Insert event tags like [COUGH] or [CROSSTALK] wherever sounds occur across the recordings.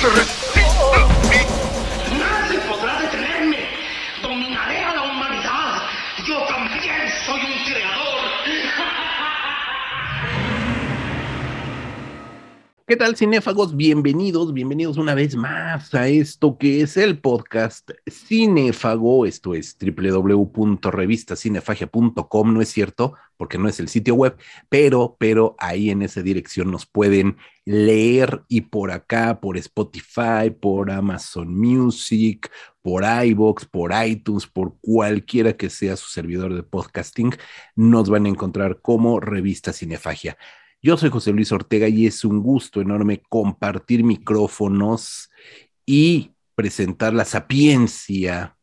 No ¿Qué tal, cinéfagos? Bienvenidos, bienvenidos una vez más a esto que es el podcast Cinéfago. Esto es www.revistacinefagia.com, ¿no es cierto? Porque no es el sitio web, pero, pero ahí en esa dirección nos pueden leer y por acá, por Spotify, por Amazon Music, por iBox, por iTunes, por cualquiera que sea su servidor de podcasting, nos van a encontrar como Revista Cinefagia. Yo soy José Luis Ortega y es un gusto enorme compartir micrófonos y presentar la sapiencia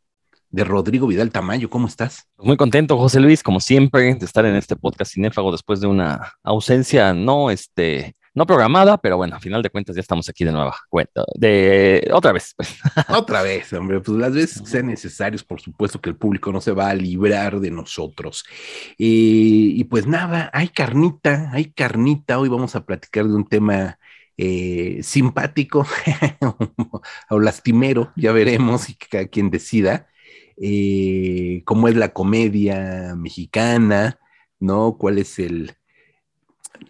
de Rodrigo Vidal Tamayo. ¿Cómo estás? Muy contento, José Luis, como siempre, de estar en este podcast cinéfago después de una ausencia no, este, no programada, pero bueno, a final de cuentas ya estamos aquí de nueva cuenta, de otra vez. pues. [LAUGHS] Otra vez, hombre, pues las veces que sean necesarios, por supuesto que el público no se va a librar de nosotros. Y pues nada, hay carnita, hay carnita. Hoy vamos a platicar de un tema eh, simpático [LAUGHS] o lastimero, ya veremos y cada quien decida. Eh, cómo es la comedia mexicana, ¿no? ¿Cuál es el,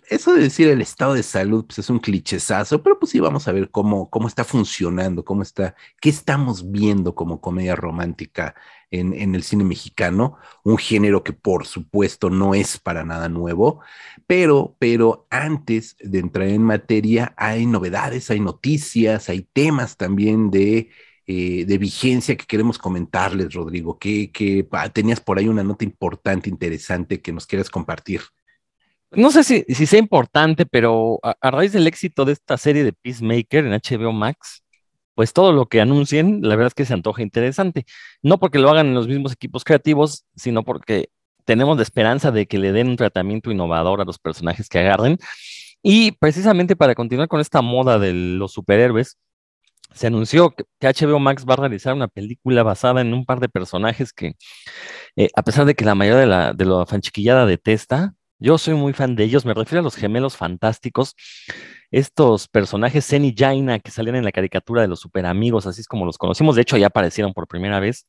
eso de decir el estado de salud, pues es un clichezazo, pero pues sí vamos a ver cómo, cómo está funcionando, cómo está, qué estamos viendo como comedia romántica en, en el cine mexicano, un género que por supuesto no es para nada nuevo, pero, pero antes de entrar en materia hay novedades, hay noticias, hay temas también de, eh, de vigencia que queremos comentarles, Rodrigo, que, que tenías por ahí una nota importante, interesante que nos quieras compartir. No sé si, si sea importante, pero a, raíz del éxito de esta serie de Peacemaker en HBO Max, pues todo lo que anuncien, la verdad es que se antoja interesante. No porque lo hagan en los mismos equipos creativos, sino porque tenemos la esperanza de que le den un tratamiento innovador a los personajes que agarren. Y precisamente para continuar con esta moda de los superhéroes, se anunció que, que HBO Max va a realizar una película basada en un par de personajes que, eh, a pesar de que la mayoría de la, de la fanchiquillada detesta, yo soy muy fan de ellos, me refiero a los gemelos fantásticos, estos personajes Zen y Jaina que salían en la caricatura de los superamigos, así es como los conocimos, de hecho ya aparecieron por primera vez.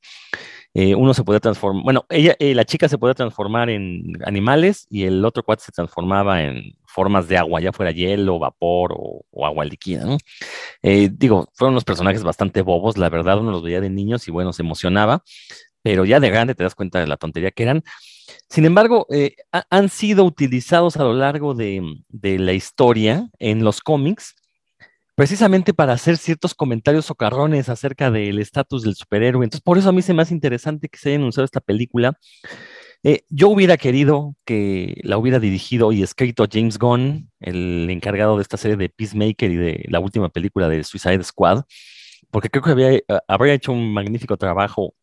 Eh, uno se podía transformar, bueno, ella, eh, la chica se podía transformar en animales y el otro cuate se transformaba en formas de agua, ya fuera hielo, vapor o, agua líquida, ¿no? Eh, digo, fueron unos personajes bastante bobos, la verdad, uno los veía de niños y bueno, se emocionaba, pero ya de grande te das cuenta de la tontería que eran. Sin embargo, eh, ha- han sido utilizados a lo largo de, de la historia en los cómics, precisamente para hacer ciertos comentarios socarrones acerca del estatus del superhéroe. Entonces, por eso a mí se me hace interesante que se haya anunciado esta película. Eh, yo hubiera querido que la hubiera dirigido y escrito James Gunn, el encargado de esta serie de Peacemaker y de la última película de Suicide Squad, porque creo que eh, habría hecho un magnífico trabajo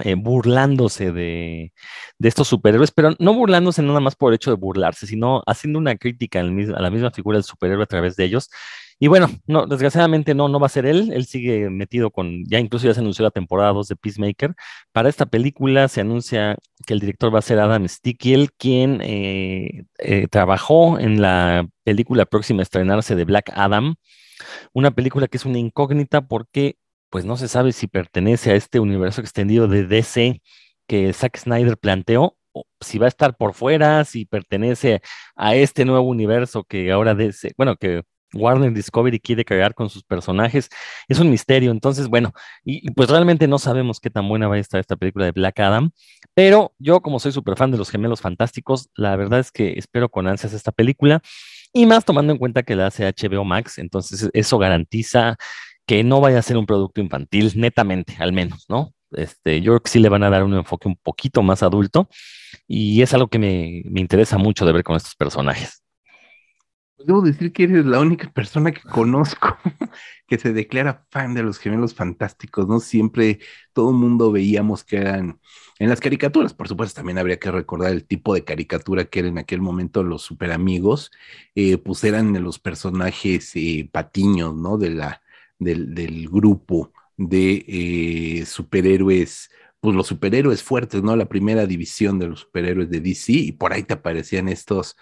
eh, burlándose de, de estos superhéroes, pero no burlándose nada más por el hecho de burlarse, sino haciendo una crítica a la misma figura del superhéroe a través de ellos. Y bueno, no, desgraciadamente no, no va a ser él, él sigue metido con, ya incluso ya se anunció la temporada 2 de Peacemaker. Para esta película se anuncia que el director va a ser Adam Stickiel, quien eh, eh, trabajó en la película próxima a estrenarse de Black Adam, una película que es una incógnita porque pues no se sabe si pertenece a este universo extendido de DC que Zack Snyder planteó, o si va a estar por fuera, si pertenece a este nuevo universo que ahora DC, bueno, que Warner Discovery quiere crear con sus personajes, es un misterio. Entonces, bueno, y, y pues realmente no sabemos qué tan buena va a estar esta película de Black Adam, pero yo como soy súper fan de los gemelos fantásticos, la verdad es que espero con ansias esta película. Y más tomando en cuenta que la hace HBO Max, entonces eso garantiza que no vaya a ser un producto infantil, netamente, al menos, ¿no? Este, yo creo que sí le van a dar un enfoque un poquito más adulto y es algo que me, me interesa mucho de ver con estos personajes. Debo decir que eres la única persona que conozco [LAUGHS] que se declara fan de los gemelos fantásticos, ¿no? Siempre todo el mundo veíamos que eran en las caricaturas, por supuesto, también habría que recordar el tipo de caricatura que eran en aquel momento los super amigos, eh, pues eran los personajes eh, patiños, ¿no? De la, del, del grupo de eh, superhéroes pues los superhéroes fuertes, ¿no? La primera división de los superhéroes de DC y por ahí te aparecían estos,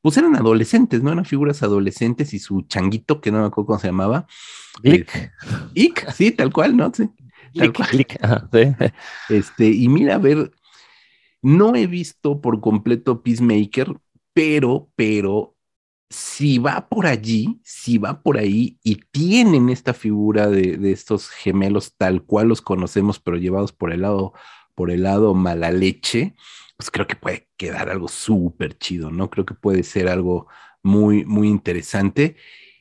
pues eran adolescentes, ¿no? Eran figuras adolescentes y su changuito, que no me acuerdo cómo se llamaba. Ick. Eh, Ick, sí, tal cual, ¿no? Sí, tal Ick, cual. Ick, sí. Este, y mira, a ver, no he visto por completo Peacemaker, pero, pero, si va por allí, si va por ahí y tienen esta figura de, de estos gemelos tal cual los conocemos, pero llevados por el lado, por el lado mala leche, pues creo que puede quedar algo súper chido, ¿no? Creo que puede ser algo muy, muy interesante.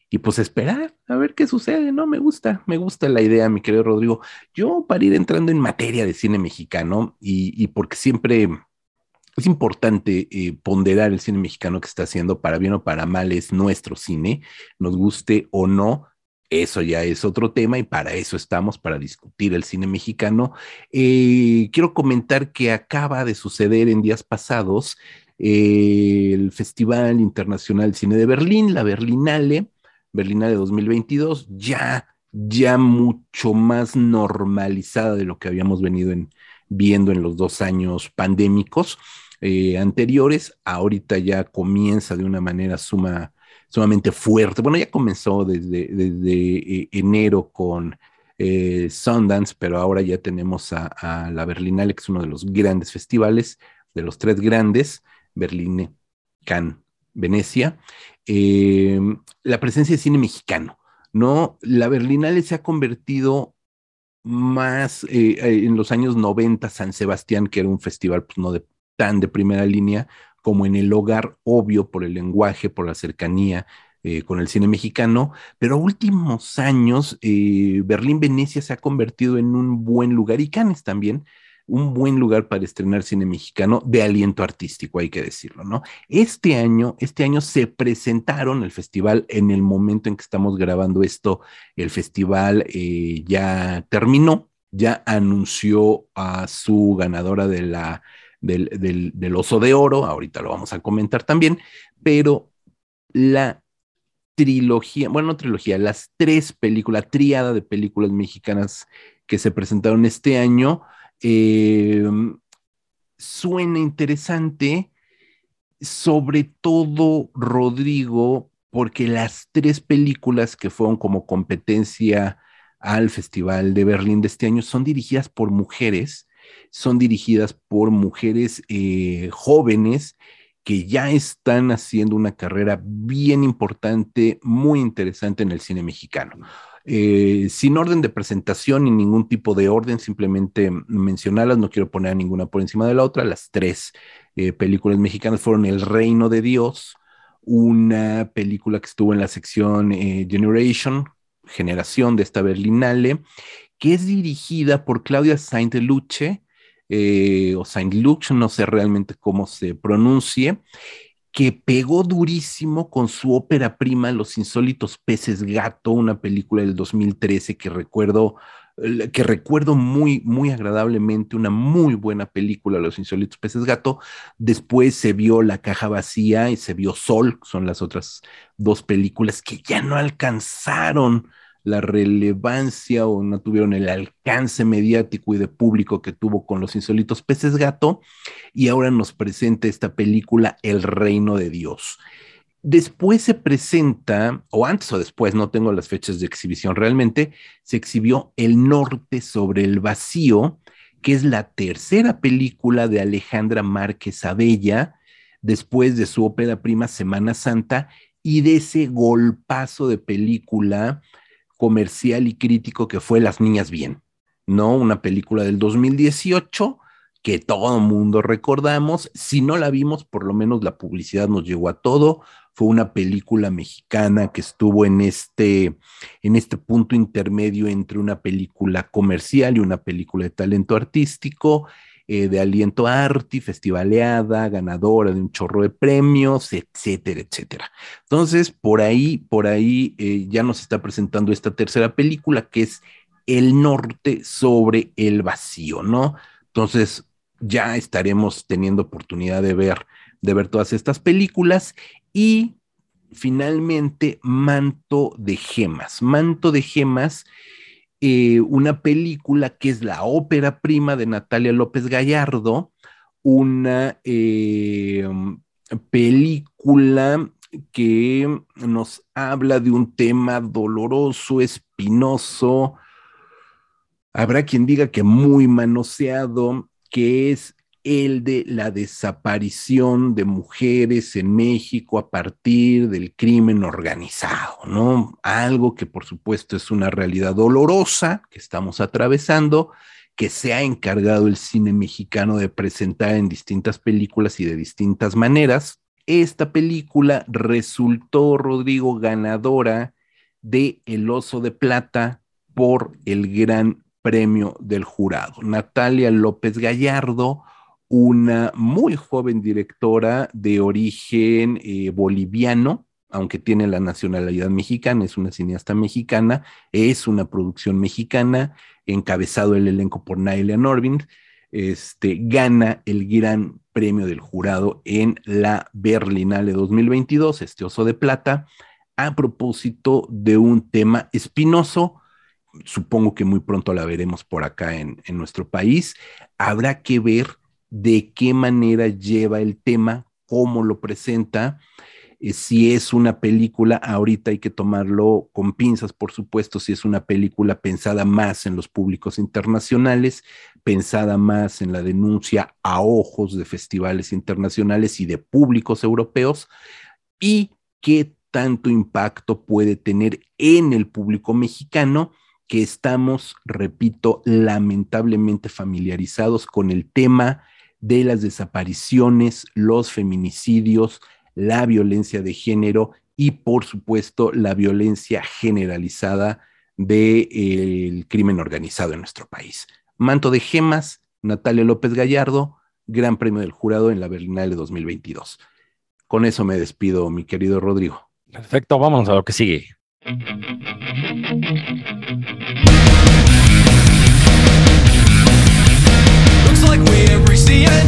Y pues esperar a ver qué sucede, ¿no? Me gusta, me gusta la idea, mi querido Rodrigo. Yo para ir entrando en materia de cine mexicano y, y porque siempre es importante eh, ponderar el cine mexicano que está haciendo, para bien o para mal, es nuestro cine, nos guste o no. Eso ya es otro tema y para eso estamos, para discutir el cine mexicano. Eh, quiero comentar que acaba de suceder en días pasados eh, el Festival Internacional Cine de Berlín, la Berlinale, Berlinale 2022, ya, ya mucho más normalizada de lo que habíamos venido en, viendo en los dos años pandémicos eh, anteriores. Ahorita ya comienza de una manera suma, sumamente fuerte. Bueno, ya comenzó desde, eh, enero con eh, Sundance, pero ahora ya tenemos a, la Berlinale, que es uno de los grandes festivales, de los tres grandes, Berlín, Cannes, Venecia. La presencia de cine mexicano, ¿no? La Berlinale se ha convertido más en los años 90, San Sebastián, que era un festival pues, no de, tan de primera línea, como en el hogar, obvio, por el lenguaje, por la cercanía eh, con el cine mexicano, pero últimos años eh, Berlín, Venecia se ha convertido en un buen lugar y Cannes también, un buen lugar para estrenar cine mexicano de aliento artístico, hay que decirlo, ¿no? Este año, este año se presentaron el festival en el momento en que estamos grabando esto, el festival eh, ya terminó, ya anunció a su ganadora de la, del, del, oso de oro, ahorita lo vamos a comentar también, pero la trilogía, bueno, no trilogía, las tres películas, triada de películas mexicanas que se presentaron este año, eh, suena interesante, sobre todo Rodrigo, porque las tres películas que fueron como competencia al Festival de Berlín de este año son dirigidas por mujeres, son dirigidas por mujeres eh, jóvenes que ya están haciendo una carrera bien importante, muy interesante en el cine mexicano. Eh, sin orden de presentación ni ningún tipo de orden, simplemente mencionarlas, no quiero poner ninguna por encima de la otra. Las tres eh, películas mexicanas fueron El Reino de Dios, una película que estuvo en la sección Generation, Generación de esta Berlinale, que es dirigida por Claudia Saint-Luce, eh, o Saint-Luc, no sé realmente cómo se pronuncie, que pegó durísimo con su ópera prima Los insólitos peces gato, una película del 2013 que recuerdo que recuerdo muy, muy agradablemente, una muy buena película, Los Insólitos Peces Gato. Después se vio La Caja Vacía y se vio Sol, son las otras dos películas que ya no alcanzaron la relevancia o no tuvieron el alcance mediático y de público que tuvo con los insólitos peces gato, y ahora nos presenta esta película El Reino de Dios. Después se presenta, o antes o después, no tengo las fechas de exhibición realmente, se exhibió El Norte sobre el Vacío, que es la tercera película de Alejandra Márquez Abella, después de su ópera prima Semana Santa y de ese golpazo de película comercial y crítico que fue Las Niñas Bien, ¿no? Una película del 2018 que todo mundo recordamos. Si no la vimos, por lo menos la publicidad nos llegó a todo. Fue una película mexicana que estuvo en este, en este punto intermedio entre una película comercial y una película de talento artístico. Eh, de Aliento Arti, festivaleada, ganadora de un chorro de premios, etcétera, etcétera. Entonces, por ahí, por ahí eh, ya nos está presentando esta tercera película que es El Norte sobre el Vacío, ¿no? Entonces, ya estaremos teniendo oportunidad de ver, de ver todas estas películas y finalmente Manto de Gemas. Manto de Gemas, eh, una película que es la ópera prima de Natalia López Gallardo, una eh, película que nos habla de un tema doloroso, espinoso, habrá quien diga que muy manoseado, que es el de la desaparición de mujeres en México a partir del crimen organizado, ¿no? Algo que por supuesto es una realidad dolorosa que estamos atravesando, que se ha encargado el cine mexicano de presentar en distintas películas y de distintas maneras. Esta película resultó, Rodrigo, ganadora de El Oso de Plata por el Gran Premio del Jurado. Natalia López Gallardo una muy joven directora de origen eh, boliviano, aunque tiene la nacionalidad mexicana, es una cineasta mexicana, es una producción mexicana, encabezado el elenco por Naila Norvin, este, gana el gran premio del jurado en la Berlinale 2022, este oso de plata, a propósito de un tema espinoso, supongo que muy pronto la veremos por acá en, en nuestro país, habrá que ver de qué manera lleva el tema, cómo lo presenta. Eh, si es una película, ahorita hay que tomarlo con pinzas, por supuesto, si es una película pensada más en los públicos internacionales, pensada más en la denuncia a ojos de festivales internacionales y de públicos europeos, y qué tanto impacto puede tener en el público mexicano que estamos, repito, lamentablemente familiarizados con el tema, de las desapariciones, los feminicidios, la violencia de género y, por supuesto, la violencia generalizada del crimen organizado en nuestro país. Manto de Gemas, Natalia López Gallardo, Gran Premio del Jurado en la Berlinale 2022. Con eso me despido, mi querido Rodrigo. Perfecto, vamos a lo que sigue. every sea.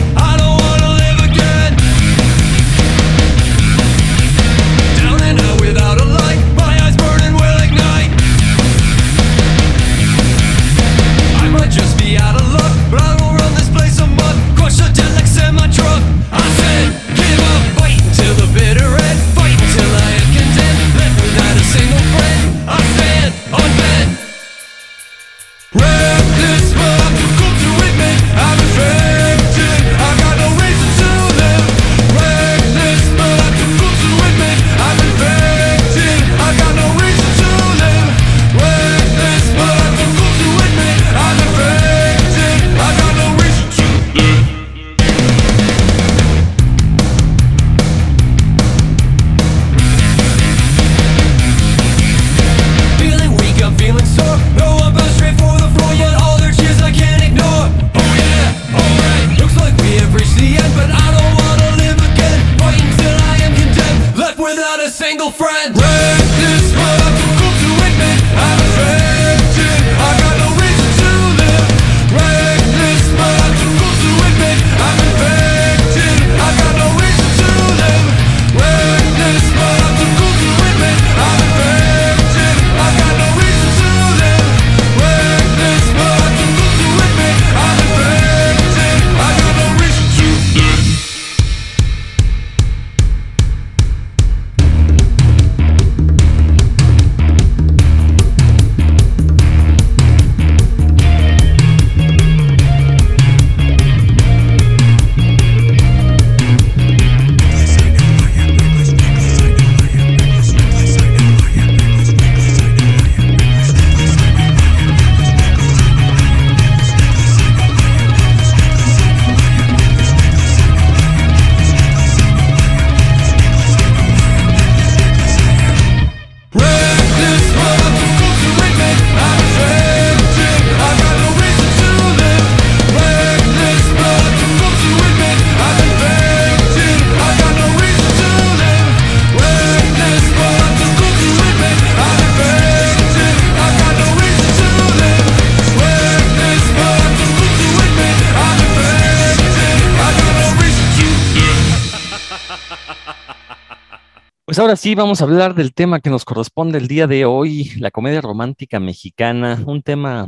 Pues ahora sí, vamos a hablar del tema que nos corresponde el día de hoy, la comedia romántica mexicana, un tema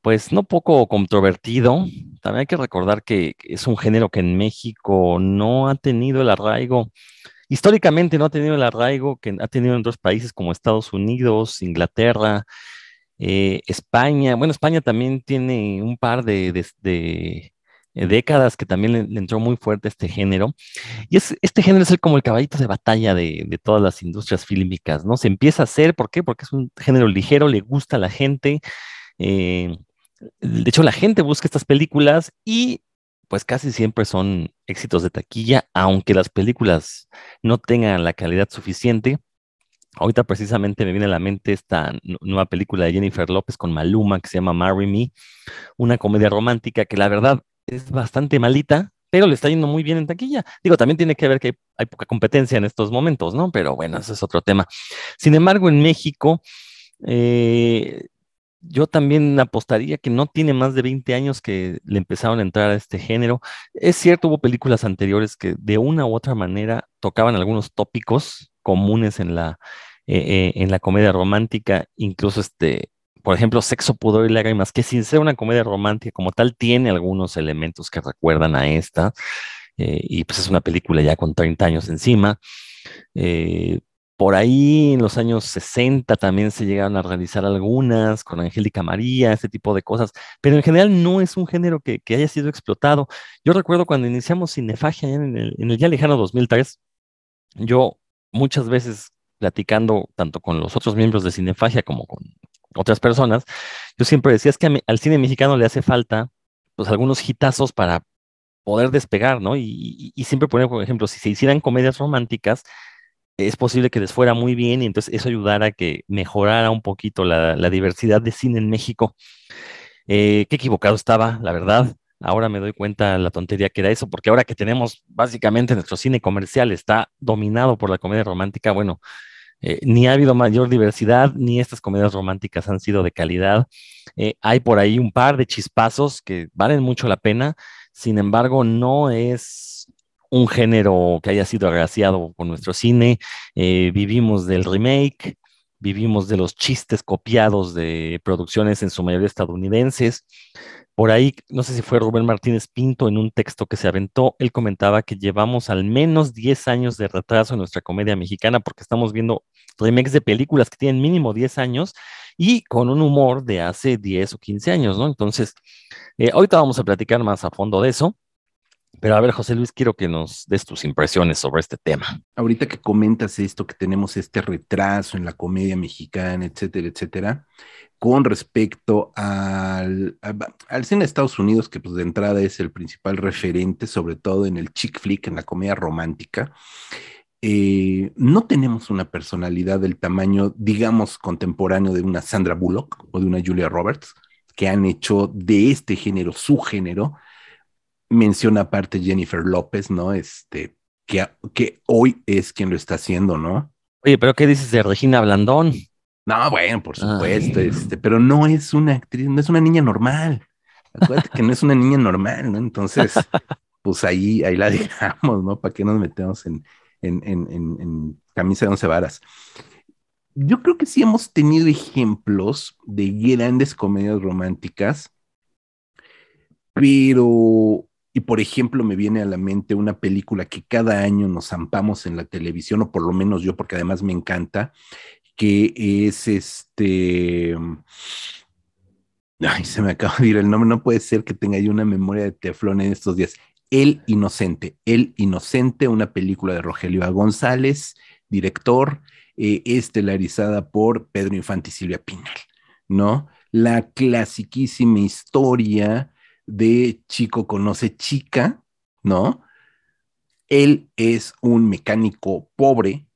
pues no poco controvertido. También hay que recordar que es un género que en México no ha tenido el arraigo, históricamente no ha tenido el arraigo que ha tenido en otros países como Estados Unidos, Inglaterra, eh, España. Bueno, España también tiene un par de, décadas que también le, entró muy fuerte este género. Y es, este género es el- como el caballito de batalla de, todas las industrias fílmicas, ¿no? Se empieza a hacer, ¿por qué? Porque es un género ligero, le gusta a la gente. eh, de hecho, la gente busca estas películas y pues casi siempre son éxitos de taquilla, aunque las películas no tengan la calidad suficiente. Ahorita precisamente me viene a la mente esta nu- nueva película de Jennifer López con Maluma que se llama Marry Me, una comedia romántica que la verdad es bastante malita, pero le está yendo muy bien en taquilla. Digo, también tiene que ver que hay, hay poca competencia en estos momentos, ¿no? Pero bueno, ese es otro tema. Sin embargo, en México, eh, yo también apostaría que no tiene más de 20 años que le empezaron a entrar a este género. Es cierto, hubo películas anteriores que de una u otra manera tocaban algunos tópicos comunes en la, eh, eh, en la comedia romántica, incluso este, por ejemplo, Sexo, Pudor y Lágrimas, que sin ser una comedia romántica como tal, tiene algunos elementos que recuerdan a esta, eh, y pues es una película ya con 30 años encima. Eh, por ahí en los años 60 también se llegaron a realizar algunas con Angélica María, este tipo de cosas, pero en general no es un género que, que haya sido explotado. Yo recuerdo cuando iniciamos Cinefagia en el, en el ya lejano 2003, yo muchas veces platicando tanto con los otros miembros de Cinefagia como con otras personas, yo siempre decía es que mi- al cine mexicano le hace falta pues algunos hitazos para poder despegar, ¿no? Y, y- y siempre ponía, por ejemplo, si se hicieran comedias románticas, es posible que les fuera muy bien y entonces eso ayudara a que mejorara un poquito la, la diversidad de cine en México. Eh, qué equivocado estaba, la verdad. Ahora me doy cuenta la tontería que era eso, porque ahora que tenemos básicamente nuestro cine comercial está dominado por la comedia romántica, bueno, eh, ni ha habido mayor diversidad, ni estas comedias románticas han sido de calidad. Eh, hay por ahí un par de chispazos que valen mucho la pena, sin embargo, no es un género que haya sido agraciado con nuestro cine. Eh, vivimos del remake, vivimos de los chistes copiados de producciones en su mayoría estadounidenses. Por ahí, no sé si fue Rubén Martínez Pinto en un texto que se aventó, él comentaba que llevamos al menos 10 años de retraso en nuestra comedia mexicana porque estamos viendo remakes de películas que tienen mínimo 10 años y con un humor de hace 10 o 15 años, ¿no? Entonces, eh, ahorita vamos a platicar más a fondo de eso. Pero a ver, José Luis, quiero que nos des tus impresiones sobre este tema. Ahorita que comentas esto, que tenemos este retraso en la comedia mexicana, etcétera, etcétera, con respecto al, al cine de Estados Unidos, que pues de entrada es el principal referente, sobre todo en el chick flick, en la comedia romántica, eh, no tenemos una personalidad del tamaño, digamos, contemporáneo de una Sandra Bullock o de una Julia Roberts, que han hecho de este género su género. Menciona aparte Jennifer López, ¿no? Este, que, que hoy es quien lo está haciendo, ¿no? Oye, pero ¿qué dices de Regina Blandón? No, bueno, por supuesto, este, pero no es una actriz, no es una niña normal. Acuérdate que no es una niña normal, ¿no? Entonces, [LAUGHS] pues ahí, ahí la dejamos, ¿no? ¿Para qué nos metemos en, en, en, en, en camisa de once varas? Yo creo que sí hemos tenido ejemplos de grandes comedias románticas, pero, y por ejemplo, me viene a la mente una película que cada año nos zampamos en la televisión, o por lo menos yo, porque además me encanta, que es este. Ay, se me acaba de ir el nombre. No puede ser que tenga yo una memoria de teflón en estos días. El Inocente. El Inocente, una película de Rogelio A. González, director, eh, estelarizada por Pedro Infante y Silvia Pinal, ¿no? La clasiquísima historia de chico conoce chica, ¿no? Él es un mecánico pobre,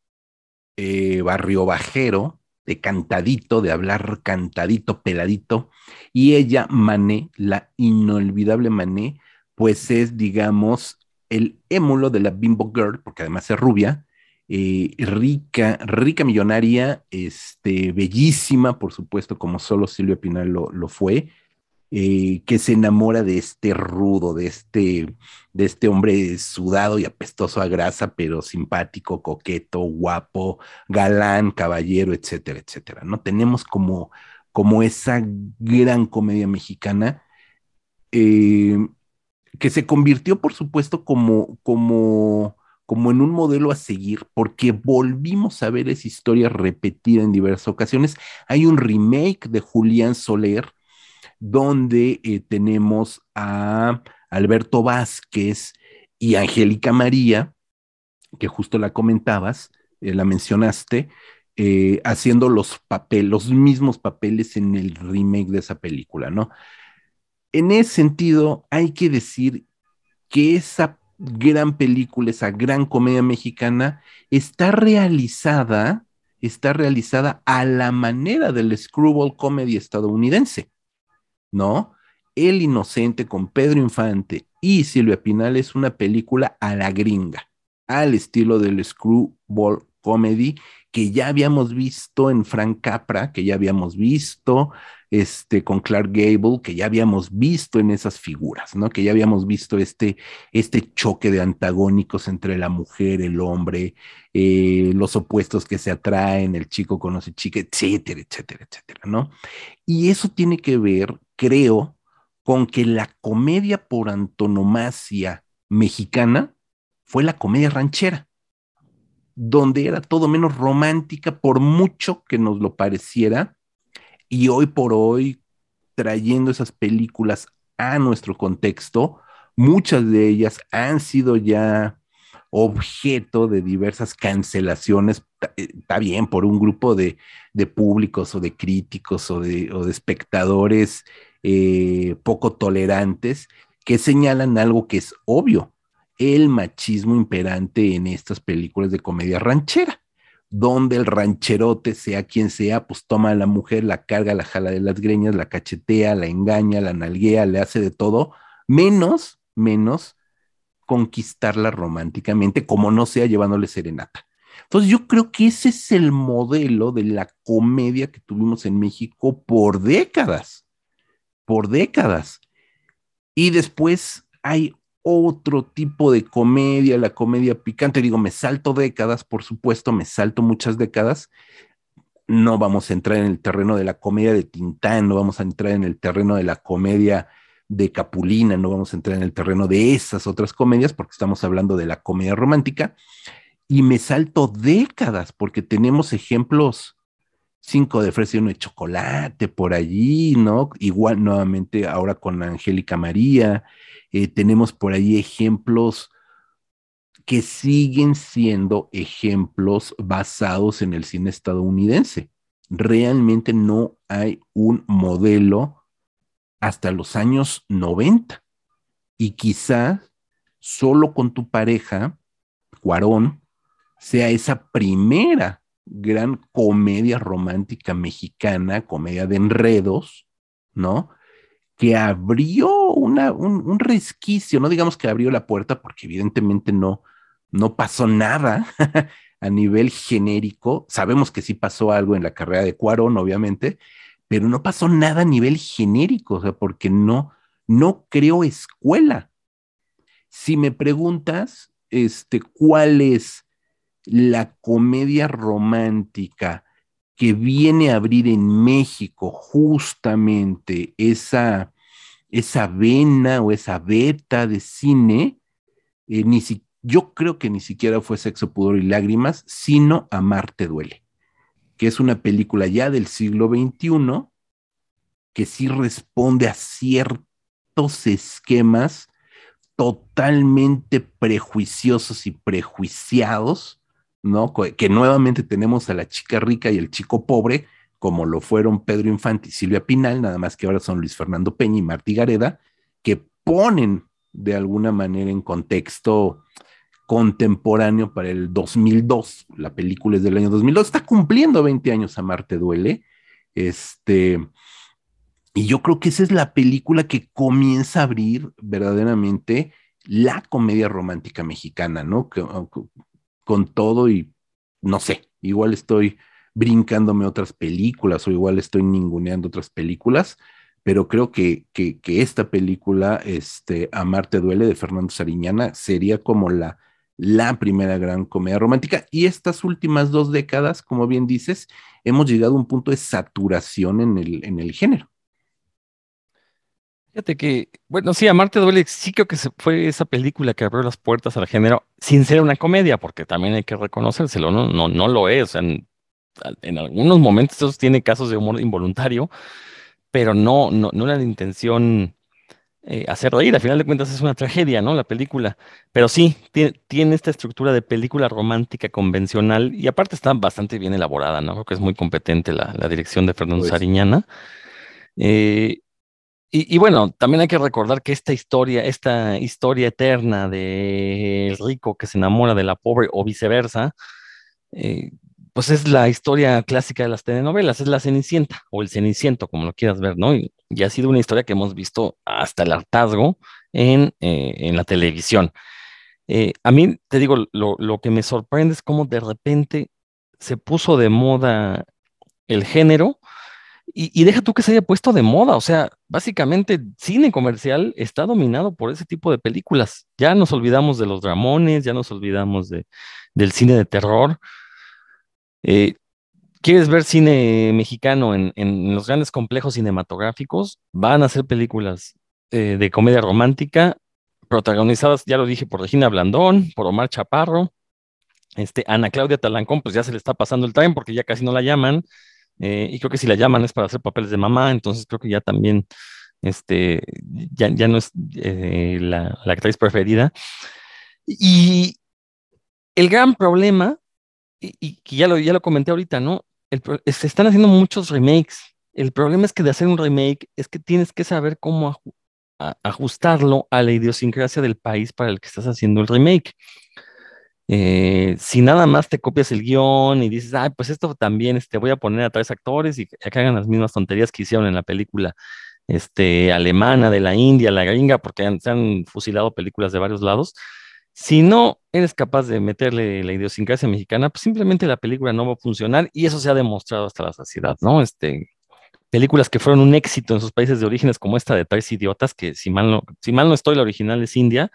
eh, barrio bajero, de cantadito, de hablar cantadito, peladito, y ella, Mané, la inolvidable Mané, pues es, digamos, el émulo de la Bimbo Girl, porque además es rubia, eh, rica, rica millonaria, este, bellísima, por supuesto, como solo Silvia Pinal lo, lo fue, eh, que se enamora de este rudo, de este, de este hombre sudado y apestoso a grasa, pero simpático, coqueto, guapo, galán, caballero, etcétera, etcétera. ¿no? Tenemos como, como esa gran comedia mexicana eh, que se convirtió, por supuesto, como, como, como en un modelo a seguir, porque volvimos a ver esa historia repetida en diversas ocasiones. Hay un remake de Julián Soler, donde eh, tenemos a Alberto Vázquez y Angélica María, que justo la comentabas, eh, la mencionaste, eh, haciendo los papeles, los mismos papeles en el remake de esa película, ¿no? En ese sentido, hay que decir que esa gran película, esa gran comedia mexicana, está realizada, está realizada a la manera del screwball comedy estadounidense, ¿no? El Inocente con Pedro Infante y Silvia Pinal es una película a la gringa, al estilo del screwball comedy que ya habíamos visto en Frank Capra, que ya habíamos visto este, con Clark Gable, que ya habíamos visto en esas figuras, ¿no? Que ya habíamos visto este, este choque de antagónicos entre la mujer, el hombre, eh, los opuestos que se atraen, el chico conoce chica, etcétera, etcétera, etcétera, ¿no? Y eso tiene que ver, creo, con que la comedia por antonomasia mexicana fue la comedia ranchera donde era todo menos romántica, por mucho que nos lo pareciera, y hoy por hoy, trayendo esas películas a nuestro contexto, muchas de ellas han sido ya objeto de diversas cancelaciones, está bien, por un grupo de, de, públicos o de críticos o de, o de espectadores eh, poco tolerantes que señalan algo que es obvio, el machismo imperante en estas películas de comedia ranchera, donde el rancherote, sea quien sea, pues toma a la mujer, la carga, la jala de las greñas, la cachetea, la engaña, la nalguea, le hace de todo, menos, menos conquistarla románticamente, como no sea llevándole serenata. Entonces yo creo que ese es el modelo de la comedia que tuvimos en México por décadas, por décadas. Y después hay otro tipo de comedia, la comedia picante. Digo, me salto décadas, por supuesto, me salto muchas décadas. No vamos a entrar en el terreno de la comedia de Tintán, no vamos a entrar en el terreno de la comedia de Capulina, no vamos a entrar en el terreno de esas otras comedias, porque estamos hablando de la comedia romántica. Y me salto décadas, porque tenemos ejemplos cinco de fresa y uno de chocolate por allí, ¿no? Igual nuevamente ahora con Angélica María, eh, tenemos por ahí ejemplos que siguen siendo ejemplos basados en el cine estadounidense. Realmente no hay un modelo hasta los años 90. Y quizás solo con tu pareja, Cuarón, sea esa primera gran comedia romántica mexicana, comedia de enredos, ¿no? que abrió una, un, resquicio, no digamos que abrió la puerta, porque evidentemente no, no pasó nada [LAUGHS] a nivel genérico. Sabemos que sí pasó algo en la carrera de Cuarón, obviamente, pero no pasó nada a nivel genérico, o sea, porque no, no creo escuela. Si me preguntas, este, ¿cuál es la comedia romántica que viene a abrir en México justamente esa, esa vena o esa beta de cine, eh, ni si, yo creo que ni siquiera fue Sexo, Pudor y Lágrimas, sino Amarte Duele, que es una película ya del siglo XXI que sí responde a ciertos esquemas totalmente prejuiciosos y prejuiciados, ¿no? Que nuevamente tenemos a la chica rica y el chico pobre, como lo fueron Pedro Infante y Silvia Pinal, nada más que ahora son Luis Fernando Peña y Martí Gareda, que ponen de alguna manera en contexto contemporáneo para el 2002. La película es del año 2002, está cumpliendo 20 años a Marte Duele. Este, y yo creo que esa es la película que comienza a abrir verdaderamente la comedia romántica mexicana, ¿no? Con todo y no sé, igual estoy brincándome otras películas o igual estoy ninguneando otras películas, pero creo que, que, esta película, este, Amarte duele, de Fernando Sariñana, sería como la, la primera gran comedia romántica. Y estas últimas dos décadas, como bien dices, hemos llegado a un punto de saturación en el, en el género. Fíjate que, bueno, sí, Amarte duele, sí creo que se- fue esa película que abrió las puertas al género, sin ser una comedia, porque también hay que reconocérselo, ¿no? No, no lo es, o sea, en, en algunos momentos eso tiene casos de humor involuntario, pero no, no, no era la intención eh, hacer reír, al final de cuentas es una tragedia, ¿no? La película, pero sí, tiene, tiene esta estructura de película romántica convencional y aparte está bastante bien elaborada, ¿no? Creo que es muy competente la, la dirección de Fernando Pues. Sariñana. Y, bueno, también hay que recordar que esta historia, esta historia eterna de el rico que se enamora de la pobre o viceversa, eh, pues es la historia clásica de las telenovelas, es la Cenicienta o el Ceniciento, como lo quieras ver, ¿no? Y, y ha sido una historia que hemos visto hasta el hartazgo en, eh, en la televisión. Eh, a mí, te digo, lo, lo que me sorprende es cómo de repente se puso de moda el género y, deja tú que se haya puesto de moda, o sea, básicamente cine comercial está dominado por ese tipo de películas. Ya nos olvidamos de los dramones, ya nos olvidamos de, del cine de terror. Eh, ¿quieres ver cine mexicano en, en los grandes complejos cinematográficos? Van a ser películas eh, de comedia romántica, protagonizadas, ya lo dije, por Regina Blandón, por Omar Chaparro. Este, Ana Claudia Talancón, pues ya se le está pasando el tren porque ya casi no la llaman. Eh, y creo que si la llaman es para hacer papeles de mamá, entonces creo que ya también este, ya, ya no es eh, la, la actriz preferida. Y el gran problema, y, ya lo, ya lo comenté ahorita, ¿no? Se están haciendo muchos remakes. El problema es que de hacer un remake es que tienes que saber cómo ajustarlo a la idiosincrasia del país para el que estás haciendo el remake. Eh, si nada más te copias el guion y dices, ay, pues esto también, este, voy a poner a tres actores y que hagan las mismas tonterías que hicieron en la película este, alemana, de la India, la gringa, porque han- se han fusilado películas de varios lados. Si no eres capaz de meterle la idiosincrasia mexicana, pues simplemente la película no va a funcionar y eso se ha demostrado hasta la saciedad, ¿no? Este, películas que fueron un éxito en sus países de orígenes, como esta de Tres Idiotas, que si mal no, si mal no estoy, la original es India,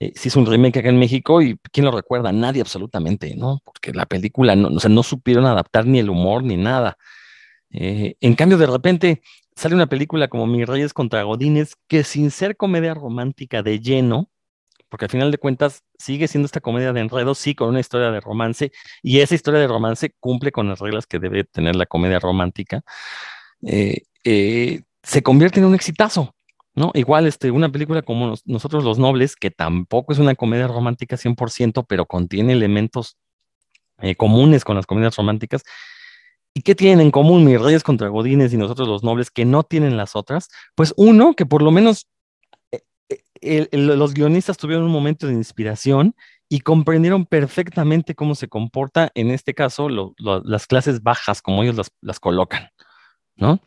eh, se hizo un remake acá en México y ¿quién lo recuerda? Nadie absolutamente, ¿no? Porque la película, no, o sea, no supieron adaptar ni el humor ni nada. Eh, en cambio, de repente sale una película como Mis Reyes contra Godines, que sin ser comedia romántica de lleno, porque al final de cuentas sigue siendo esta comedia de enredo, sí, con una historia de romance, y esa historia de romance cumple con las reglas que debe tener la comedia romántica, eh, eh, se convierte en un exitazo, ¿no? Igual este, una película como Nos- Nosotros los Nobles, que tampoco es una comedia romántica 100%, pero contiene elementos eh, comunes con las comedias románticas. ¿Y qué tienen en común Mis Reyes contra Godines y Nosotros los Nobles que no tienen las otras? Pues uno, que por lo menos eh, eh, los guionistas tuvieron un momento de inspiración y comprendieron perfectamente cómo se comporta, en este caso, las clases bajas, como ellos las, las colocan, ¿no?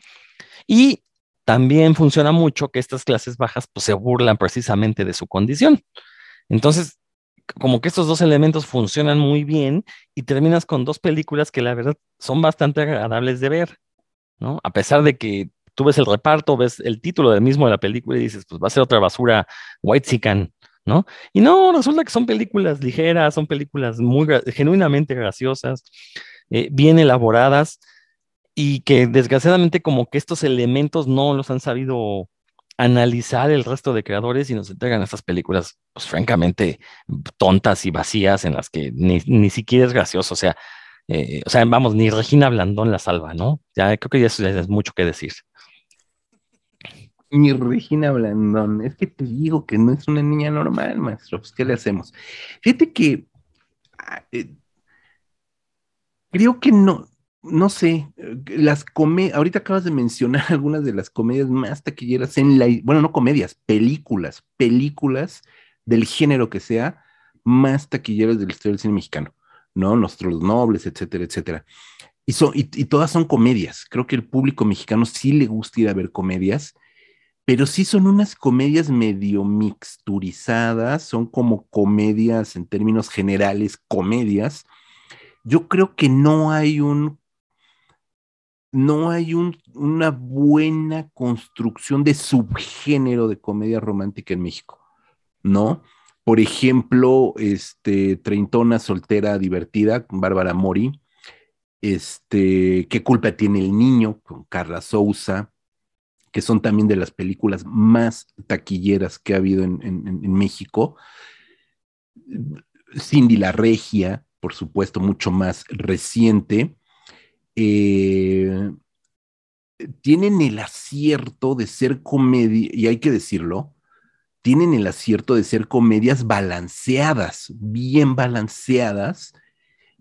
Y también funciona mucho que estas clases bajas pues, se burlan precisamente de su condición. Entonces, como que estos dos elementos funcionan muy bien y terminas con dos películas que la verdad son bastante agradables de ver, ¿no? A pesar de que tú ves el reparto, ves el título del mismo de la película y dices, pues va a ser otra basura white ¿no? Y no, resulta que son películas ligeras, son películas muy genuinamente graciosas, eh, bien elaboradas y que desgraciadamente como que estos elementos no los han sabido analizar el resto de creadores y nos entregan estas películas, pues francamente tontas y vacías en las que ni, ni siquiera es gracioso, o sea, eh, o sea, vamos, ni Regina Blandón la salva, ¿no? Ya creo que ya es mucho que decir. Mi Regina Blandón, es que te digo que no es una niña normal, maestro, pues ¿qué le hacemos? Fíjate que ah, eh, creo que no, no sé, eh, las comedias, ahorita acabas de mencionar [LAUGHS] algunas de las comedias más taquilleras en la, bueno, no comedias, películas, películas del género que sea, más taquilleras de la historia del cine mexicano, ¿no? Los nobles, etcétera, etcétera. Y, son, y todas son comedias. Creo que el público mexicano sí le gusta ir a ver comedias pero sí son unas comedias medio mixturizadas, son como comedias en términos generales, comedias. Yo creo que no hay un, no hay un- una buena construcción de subgénero de comedia romántica en México, ¿no? Por ejemplo, este, Treintona Soltera Divertida, Bárbara Mori, este, ¿Qué culpa tiene el niño? con Carla Souza, que son también de las películas más taquilleras que ha habido en México. Cindy la Regia, por supuesto, mucho más reciente. Eh, tienen el acierto de ser comedia, y hay que decirlo, tienen el acierto de ser comedias balanceadas, bien balanceadas,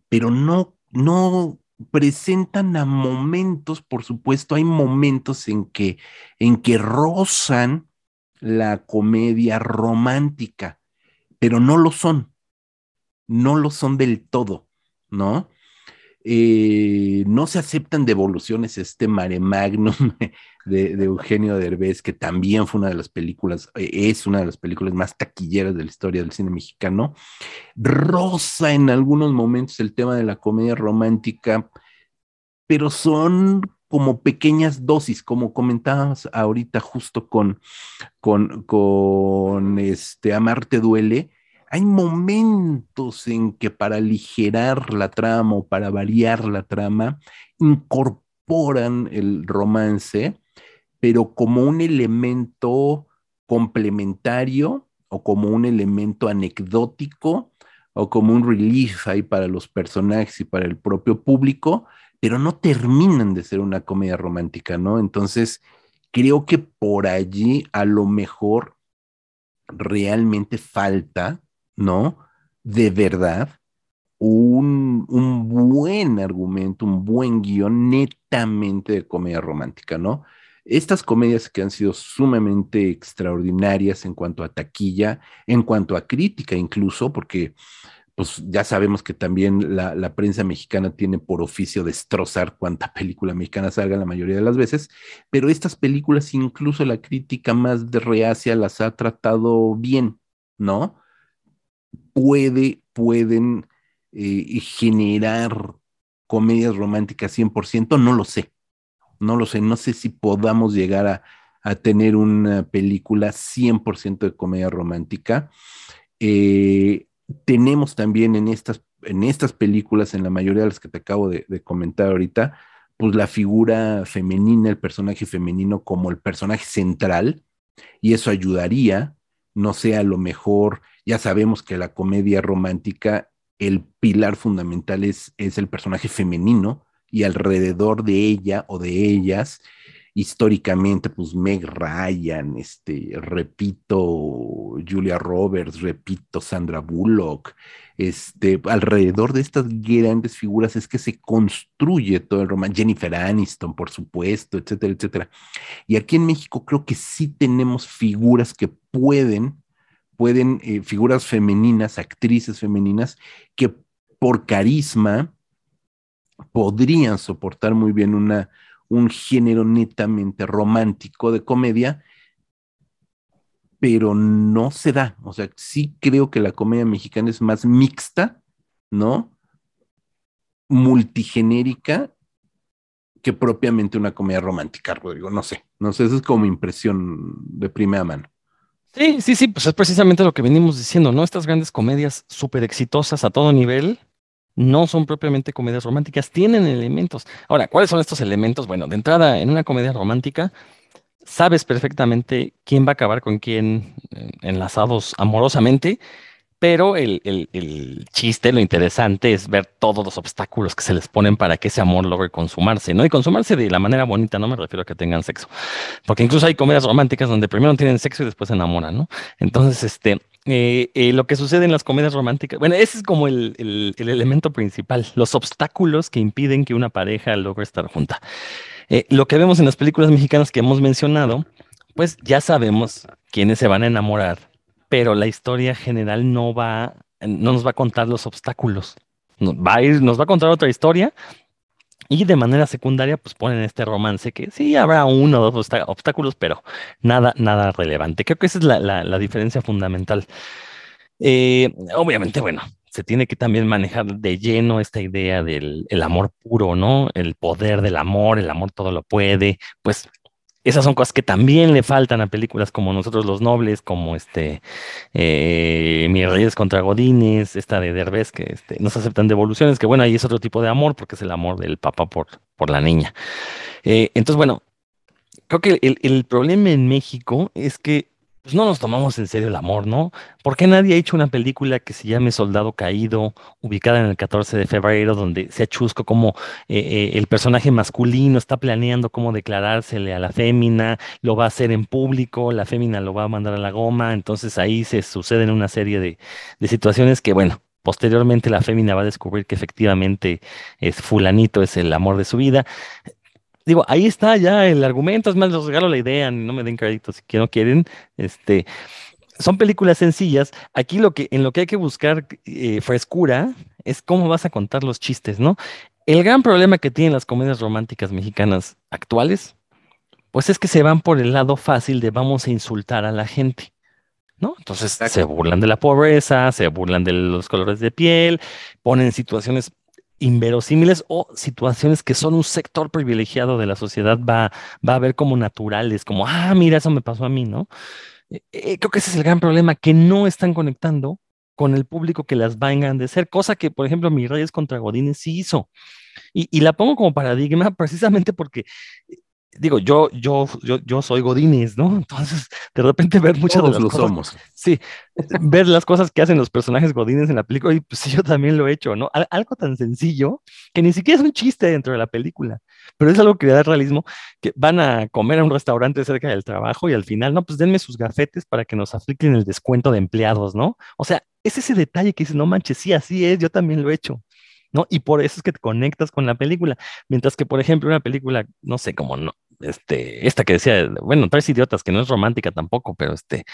pero no, no presentan a momentos, por supuesto, hay momentos en que, en que rozan la comedia romántica, pero no lo son, no lo son del todo, ¿no? Eh, no se aceptan devoluciones, este Mare Magnum [LAUGHS] de, de Eugenio Derbez, que también fue una de las películas, eh, es una de las películas más taquilleras de la historia del cine mexicano. Rosa en algunos momentos el tema de la comedia romántica, pero son como pequeñas dosis, como comentábamos ahorita justo con, con, con este Amarte Duele, hay momentos en que para aligerar la trama o para variar la trama, incorporan el romance, pero como un elemento complementario o como un elemento anecdótico o como un relief ahí para los personajes y para el propio público, pero no terminan de ser una comedia romántica, ¿no? Entonces, creo que por allí a lo mejor realmente falta, ¿no? De verdad, un, un buen argumento, un buen guion netamente de comedia romántica, ¿no? Estas comedias que han sido sumamente extraordinarias en cuanto a taquilla, en cuanto a crítica incluso, porque pues ya sabemos que también la, la prensa mexicana tiene por oficio destrozar cuanta película mexicana salga la mayoría de las veces, pero estas películas incluso la crítica más de reacia las ha tratado bien, ¿no? Puede, pueden eh, generar comedias románticas 100%, no lo sé, no lo sé, no sé si podamos llegar a, a tener una película 100% de comedia romántica. Eh, tenemos también en estas, en estas películas, en la mayoría de las que te acabo de, comentar ahorita, pues la figura femenina, el personaje femenino como el personaje central, y eso ayudaría, no sé, a lo mejor, ya sabemos que la comedia romántica, el pilar fundamental es, el personaje femenino, y alrededor de ella o de ellas, históricamente, pues Meg Ryan, este, repito, Julia Roberts, repito, Sandra Bullock, este, alrededor de estas grandes figuras es que se construye todo el romance, Jennifer Aniston, por supuesto, etcétera, etcétera. Y aquí en México creo que sí tenemos figuras que pueden, pueden, eh, figuras femeninas, actrices femeninas, que por carisma podrían soportar muy bien una, un género netamente romántico de comedia, pero no se da. O sea, sí creo que la comedia mexicana es más mixta, ¿no? Multigenérica que propiamente una comedia romántica, Rodrigo. No sé, no sé, esa es como mi impresión de primera mano. Sí, sí, sí, pues es precisamente lo que venimos diciendo, ¿no? Estas grandes comedias súper exitosas a todo nivel no son propiamente comedias románticas, tienen elementos. Ahora, ¿cuáles son estos elementos? Bueno, de entrada, en una comedia romántica, sabes perfectamente quién va a acabar con quién eh, enlazados amorosamente, pero el, el- chiste, lo interesante es ver todos los obstáculos que se les ponen para que ese amor logre consumarse, ¿no? Y consumarse de la manera bonita, no me refiero a que tengan sexo, porque incluso hay comedias románticas donde primero tienen sexo y después se enamoran, ¿no? Entonces, este, eh, eh, lo que sucede en las comedias románticas, bueno, ese es como el, el- el elemento principal, los obstáculos que impiden que una pareja logre estar junta. Eh, lo que vemos en las películas mexicanas que hemos mencionado, pues ya sabemos quiénes se van a enamorar, pero la historia general no va, no nos va a contar los obstáculos. Nos va a ir, nos va a contar otra historia y de manera secundaria, pues ponen este romance que sí habrá uno o dos obstá- obstáculos, pero nada, nada relevante. Creo que esa es la, la- la diferencia fundamental. Eh, obviamente, bueno, se tiene que también manejar de lleno esta idea del el amor puro, ¿no? El poder del amor, el amor todo lo puede, pues esas son cosas que también le faltan a películas como Nosotros los Nobles, como este eh, Mis Reyes contra Godines, esta de Derbez, que este, no se aceptan devoluciones, que bueno, ahí es otro tipo de amor, porque es el amor del papá por, por la niña. Eh, entonces, bueno, creo que el, el problema en México es que pues no nos tomamos en serio el amor, ¿no? ¿Por qué nadie ha hecho una película que se llame Soldado Caído, ubicada en el 14 de febrero, donde sea chusco como eh, eh, el personaje masculino está planeando cómo declarársele a la fémina, lo va a hacer en público, la fémina lo va a mandar a la goma, entonces ahí se suceden una serie de, de situaciones que, bueno, posteriormente la fémina va a descubrir que efectivamente es fulanito, es el amor de su vida digo, ahí está ya el argumento, es más, les regalo la idea, no me den crédito si no quieren, este, son películas sencillas, aquí lo que, en lo que hay que buscar eh, frescura es cómo vas a contar los chistes, ¿no? El gran problema que tienen las comedias románticas mexicanas actuales, pues es que se van por el lado fácil de vamos a insultar a la gente. ¿No? Entonces se burlan de la pobreza, se burlan de los colores de piel, ponen situaciones inverosímiles o situaciones que son un sector privilegiado de la sociedad va, va a ver como naturales, como, ah, mira, eso me pasó a mí, ¿no? Eh, eh, creo que ese es el gran problema, que no están conectando con el público que las va a engrandecer, cosa que, por ejemplo, Mi Reyes contra Godínez sí hizo. Y, la pongo como paradigma [LAUGHS] precisamente porque digo, yo, yo, yo, yo soy Godínez, ¿no? [LAUGHS] Entonces, de repente ver muchas Todos de las lo cosas, somos. sí, ver las cosas que hacen los personajes Godínez en la película, y pues sí, yo también lo he hecho, ¿no? Al- algo tan sencillo que ni siquiera es un chiste dentro de la película, pero es algo que le da realismo, que van a comer a un restaurante cerca del trabajo y al final, no, pues denme sus gafetes para que nos apliquen el descuento de empleados, ¿no? O sea, es ese detalle que dices, no manches, sí, así es, yo también lo he hecho. ¿No? Y por eso es que te conectas con la película. Mientras que, por ejemplo, una película, no sé, como no, este, esta que decía, bueno, Tres Idiotas, que no es romántica tampoco, pero este,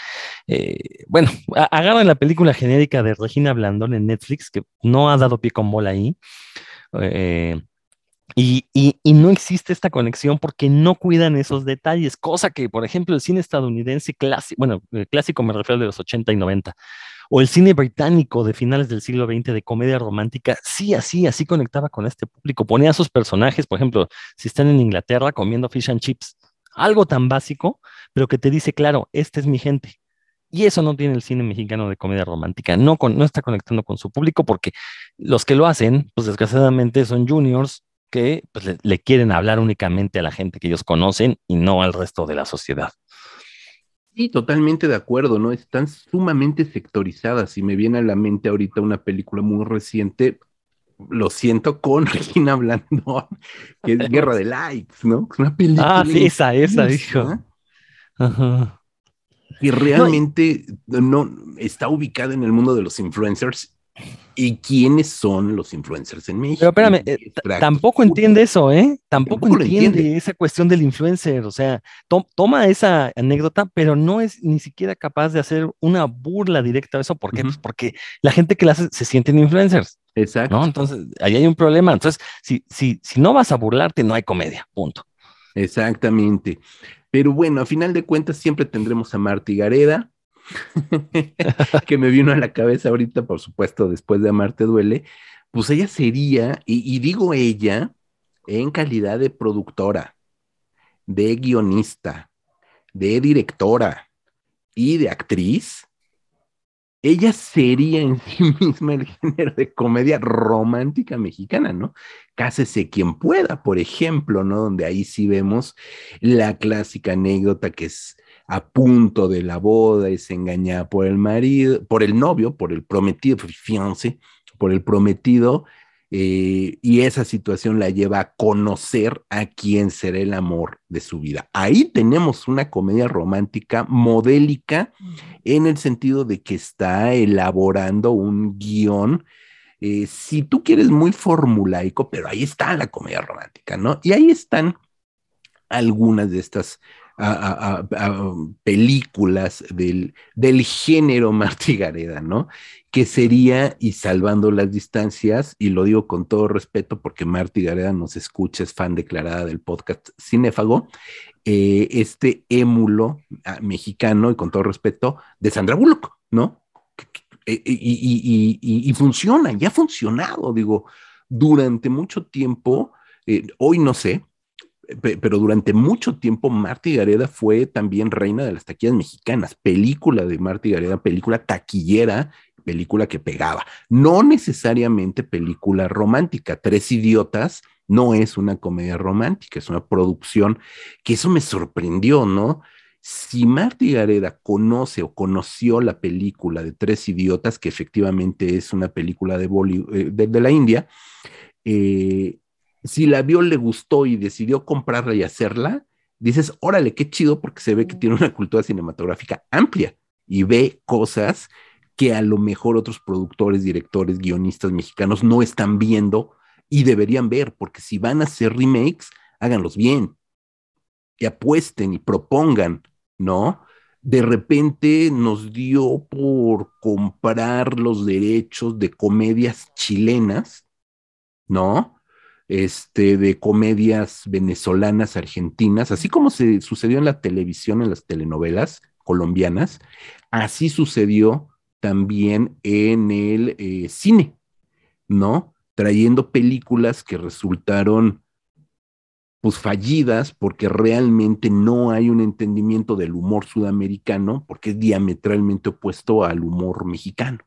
eh, bueno, agarran la película genérica de Regina Blandón en Netflix, que no ha dado pie con bola ahí, eh, y, y- no existe esta conexión porque no cuidan esos detalles, cosa que, por ejemplo, el cine estadounidense clásico, bueno, clásico me refiero de los 80 y 90, o el cine británico de finales del siglo XX de comedia romántica, sí, así, así conectaba con este público, ponía a sus personajes, por ejemplo, si están en Inglaterra comiendo fish and chips, algo tan básico, pero que te dice, claro, esta es mi gente. Y eso no tiene el cine mexicano de comedia romántica, no, con- no está conectando con su público porque los que lo hacen, pues desgraciadamente son juniors que pues, le, le quieren hablar únicamente a la gente que ellos conocen y no al resto de la sociedad. Sí, totalmente de acuerdo, ¿no? Están sumamente sectorizadas. Y me viene a la mente ahorita una película muy reciente, lo siento, con [LAUGHS] Regina Blandón, que es Guerra de Likes, ¿no? Es una película Ah, sí, esa, esa, dijo. Ajá. que realmente no está ubicada en el mundo de los influencers. ¿Y quiénes son los influencers en México? Pero espérame, eh, Y tampoco entiende eso, ¿eh? Tampoco, entiende, entiende. esa cuestión del influencer. O sea, to- toma esa anécdota, pero no es ni siquiera capaz de hacer una burla directa a eso. ¿Por qué? Pues porque la gente que la hace se sienten influencers, Exacto. ¿no? Entonces, ahí hay un problema. Entonces, si, si, si no vas a burlarte, no hay comedia. Punto. Exactamente. Pero bueno, a final de cuentas siempre tendremos a Marty Gareda, [LAUGHS] que me vino a la cabeza ahorita, por supuesto, después de Amarte Duele. Pues ella sería, y, digo ella, en calidad de productora, de guionista, de directora y de actriz, ella sería en sí [LAUGHS] misma el género de comedia romántica mexicana, ¿no? Cásese quien pueda, por ejemplo, ¿no? Donde ahí sí vemos la clásica anécdota que es a punto de la boda, es engañada por el marido, por el novio, por el prometido, fiancé, por el prometido, eh, y esa situación la lleva a conocer a quién será el amor de su vida. Ahí tenemos una comedia romántica modélica en el sentido de que está elaborando un guion, eh, si tú quieres, muy formulaico, pero ahí está la comedia romántica, ¿no? Y ahí están algunas de estas a, películas del, del género [LAUGHS] Martí Gareda, ¿no? Que sería, y salvando las distancias, y lo digo con todo respeto porque Martí Gareda nos escucha, es fan declarada del podcast Cinéfago, eh, este émulo ah, mexicano, y con todo respeto, de Sandra Bullock, ¿no? Eh, y, funciona, ya ha funcionado, digo, durante mucho tiempo, eh, hoy no sé, pero durante mucho tiempo Marta y Gareda fue también reina de las taquillas mexicanas, película de Marta y Gareda, película taquillera, película que pegaba, no necesariamente película romántica, Tres Idiotas no es una comedia romántica, es una producción que eso me sorprendió, ¿no? Si Marta y Gareda conoce o conoció la película de Tres Idiotas, que efectivamente es una película de, Bolly- eh, de, de la India, eh, si la vio, le gustó y decidió comprarla y hacerla, dices, órale, qué chido, porque se ve que tiene una cultura cinematográfica amplia y ve cosas que a lo mejor otros productores, directores, guionistas mexicanos no están viendo y deberían ver, porque si van a hacer remakes, háganlos bien, que apuesten y propongan, ¿no? De repente nos dio por comprar los derechos de comedias chilenas, ¿no? Este, de comedias venezolanas, argentinas, así como se sucedió en la televisión, en las telenovelas colombianas, así sucedió también en el eh, cine, ¿no? Trayendo películas que resultaron pues fallidas porque realmente no hay un entendimiento del humor sudamericano porque es diametralmente opuesto al humor mexicano.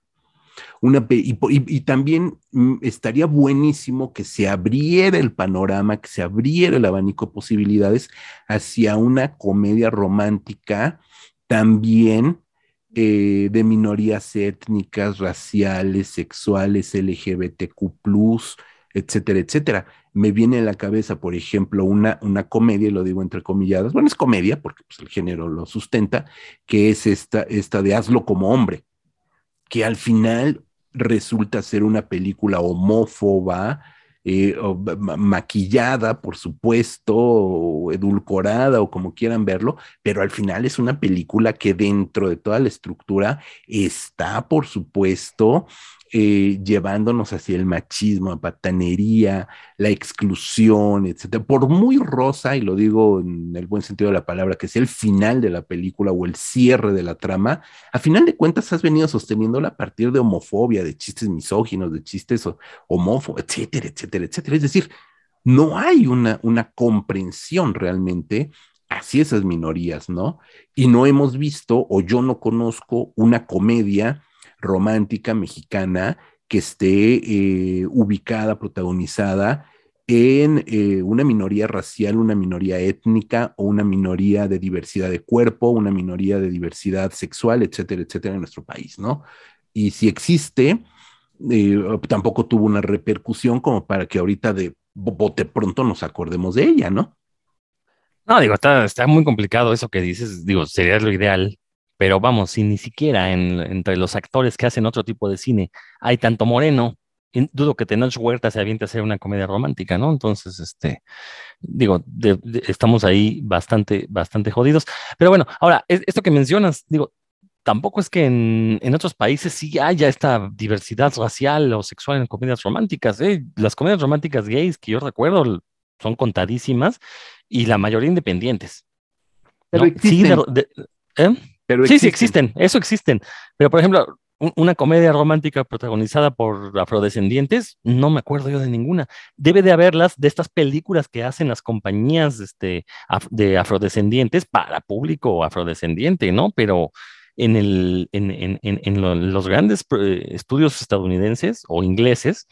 Una y también mm, estaría buenísimo que se abriera el panorama, que se abriera el abanico de posibilidades hacia una comedia romántica también eh, de minorías étnicas, raciales, sexuales, LGBTQ, etcétera, etcétera. Me viene a la cabeza, por ejemplo, una, una comedia, y lo digo entre comilladas, bueno, es comedia porque pues, el género lo sustenta, que es esta, esta de Hazlo como hombre, que al final resulta ser una película homófoba, eh, maquillada, por supuesto, o edulcorada, o como quieran verlo, pero al final es una película que dentro de toda la estructura está, por supuesto, eh, llevándonos hacia el machismo, a patanería, la exclusión, etcétera. Por muy rosa, y lo digo en el buen sentido de la palabra, que sea el final de la película o el cierre de la trama, a final de cuentas has venido sosteniéndola a partir de homofobia, de chistes misóginos, de chistes ho- homófobos, etcétera, etcétera, Es decir, no hay una, una comprensión realmente hacia esas minorías, ¿no? Y no hemos visto, o yo no conozco, una comedia romántica mexicana que esté eh, ubicada, protagonizada en eh, una minoría racial, una minoría étnica o una minoría de diversidad de cuerpo, una minoría de diversidad sexual, etcétera, etcétera, en nuestro país, ¿no? Y si existe, tampoco tuvo una repercusión como para que ahorita de bo- bote pronto nos acordemos de ella, ¿no? No, digo, está, está muy complicado eso que dices, digo, sería lo ideal, pero vamos, si ni siquiera en- entre los actores que hacen otro tipo de cine hay tanto moreno, dudo que Tenoch Huerta se aviente a hacer una comedia romántica, ¿no? Entonces, este, digo, estamos ahí bastante, bastante jodidos. Pero bueno, ahora, es- esto que mencionas, digo, tampoco es que en, en otros países sí haya esta diversidad racial o sexual en comedias románticas, ¿eh? Las comedias románticas gays que yo recuerdo son contadísimas y la mayoría independientes. Pero ¿no? Sí, existen. de- de- ¿eh? Pero Sí, sí existen, eso existen. Pero, por ejemplo, un- una comedia romántica protagonizada por afrodescendientes, no me acuerdo yo de ninguna. Debe de haberlas de estas películas que hacen las compañías este, af- de afrodescendientes para público afrodescendiente, ¿no? Pero en, el, en, en- en- lo- los grandes eh, estudios estadounidenses o ingleses,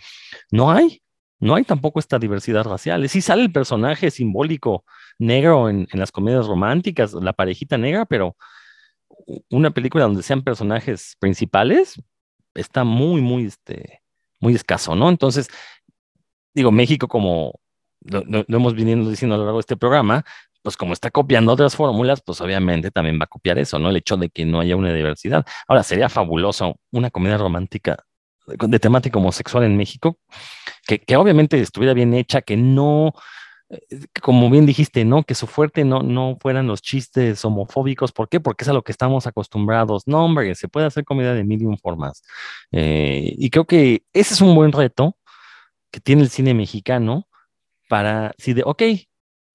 no hay. No hay tampoco esta diversidad racial. Sí sale el personaje simbólico negro en, en las comedias románticas, la parejita negra, pero una película donde sean personajes principales está muy, muy, este, muy escaso, ¿no? Entonces, digo, México, como lo, lo- lo hemos venido diciendo a lo largo de este programa, pues como está copiando otras fórmulas, pues obviamente también va a copiar eso, ¿no? El hecho de que no haya una diversidad. Ahora, sería fabuloso una comedia romántica de temática homosexual en México, que, que obviamente estuviera bien hecha, que no, eh, como bien dijiste, ¿no? Que su fuerte no, no fueran los chistes homofóbicos. ¿Por qué? Porque es a lo que estamos acostumbrados. No, hombre, se puede hacer comedia de mil formas. Eh, y creo que ese es un buen reto que tiene el cine mexicano para, si de, ok,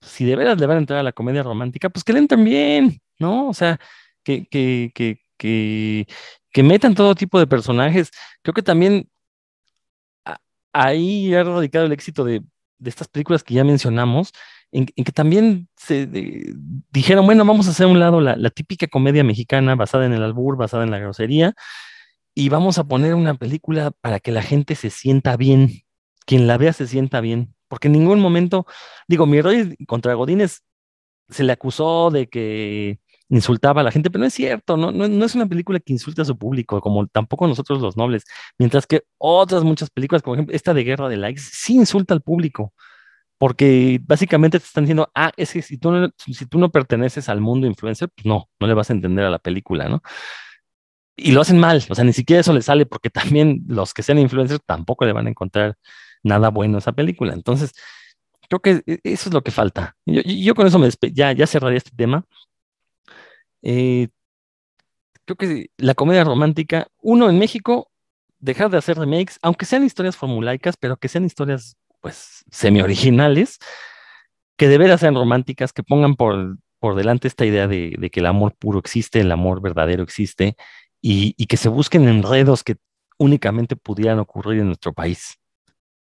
si de veras le van a entrar a la comedia romántica, pues que le entren bien, ¿no? O sea, que, que, que, que, metan todo tipo de personajes. Creo que también ahí ha radicado el éxito de, de estas películas que ya mencionamos, en, que también se dijeron, bueno, vamos a hacer a un lado la, la típica comedia mexicana basada en el albur, basada en la grosería, y vamos a poner una película para que la gente se sienta bien, quien la vea se sienta bien, porque en ningún momento, digo, mi rey contra Godínez se le acusó de que insultaba a la gente, pero no es cierto, no, no, no es una película que insulte a su público, como tampoco nosotros los nobles, mientras que otras muchas películas, como ejemplo esta de Guerra de Likes, sí insulta al público, porque básicamente te están diciendo, ah, es que si tú no, si tú no perteneces al mundo influencer, pues no, no le vas a entender a la película, ¿no? Y lo hacen mal, o sea, ni siquiera eso le sale, porque también los que sean influencers tampoco le van a encontrar nada bueno esa película. Entonces, creo que e- eso es lo que falta. Yo, yo- con eso me ya, ya cerraría este tema. Eh, creo que la comedia romántica, uno en México, dejar de hacer remakes, aunque sean historias formulaicas, pero que sean historias, pues, semi-originales, que de veras sean románticas, que pongan por, por delante esta idea de, de que el amor puro existe, el amor verdadero existe, y, y que se busquen enredos que únicamente pudieran ocurrir en nuestro país.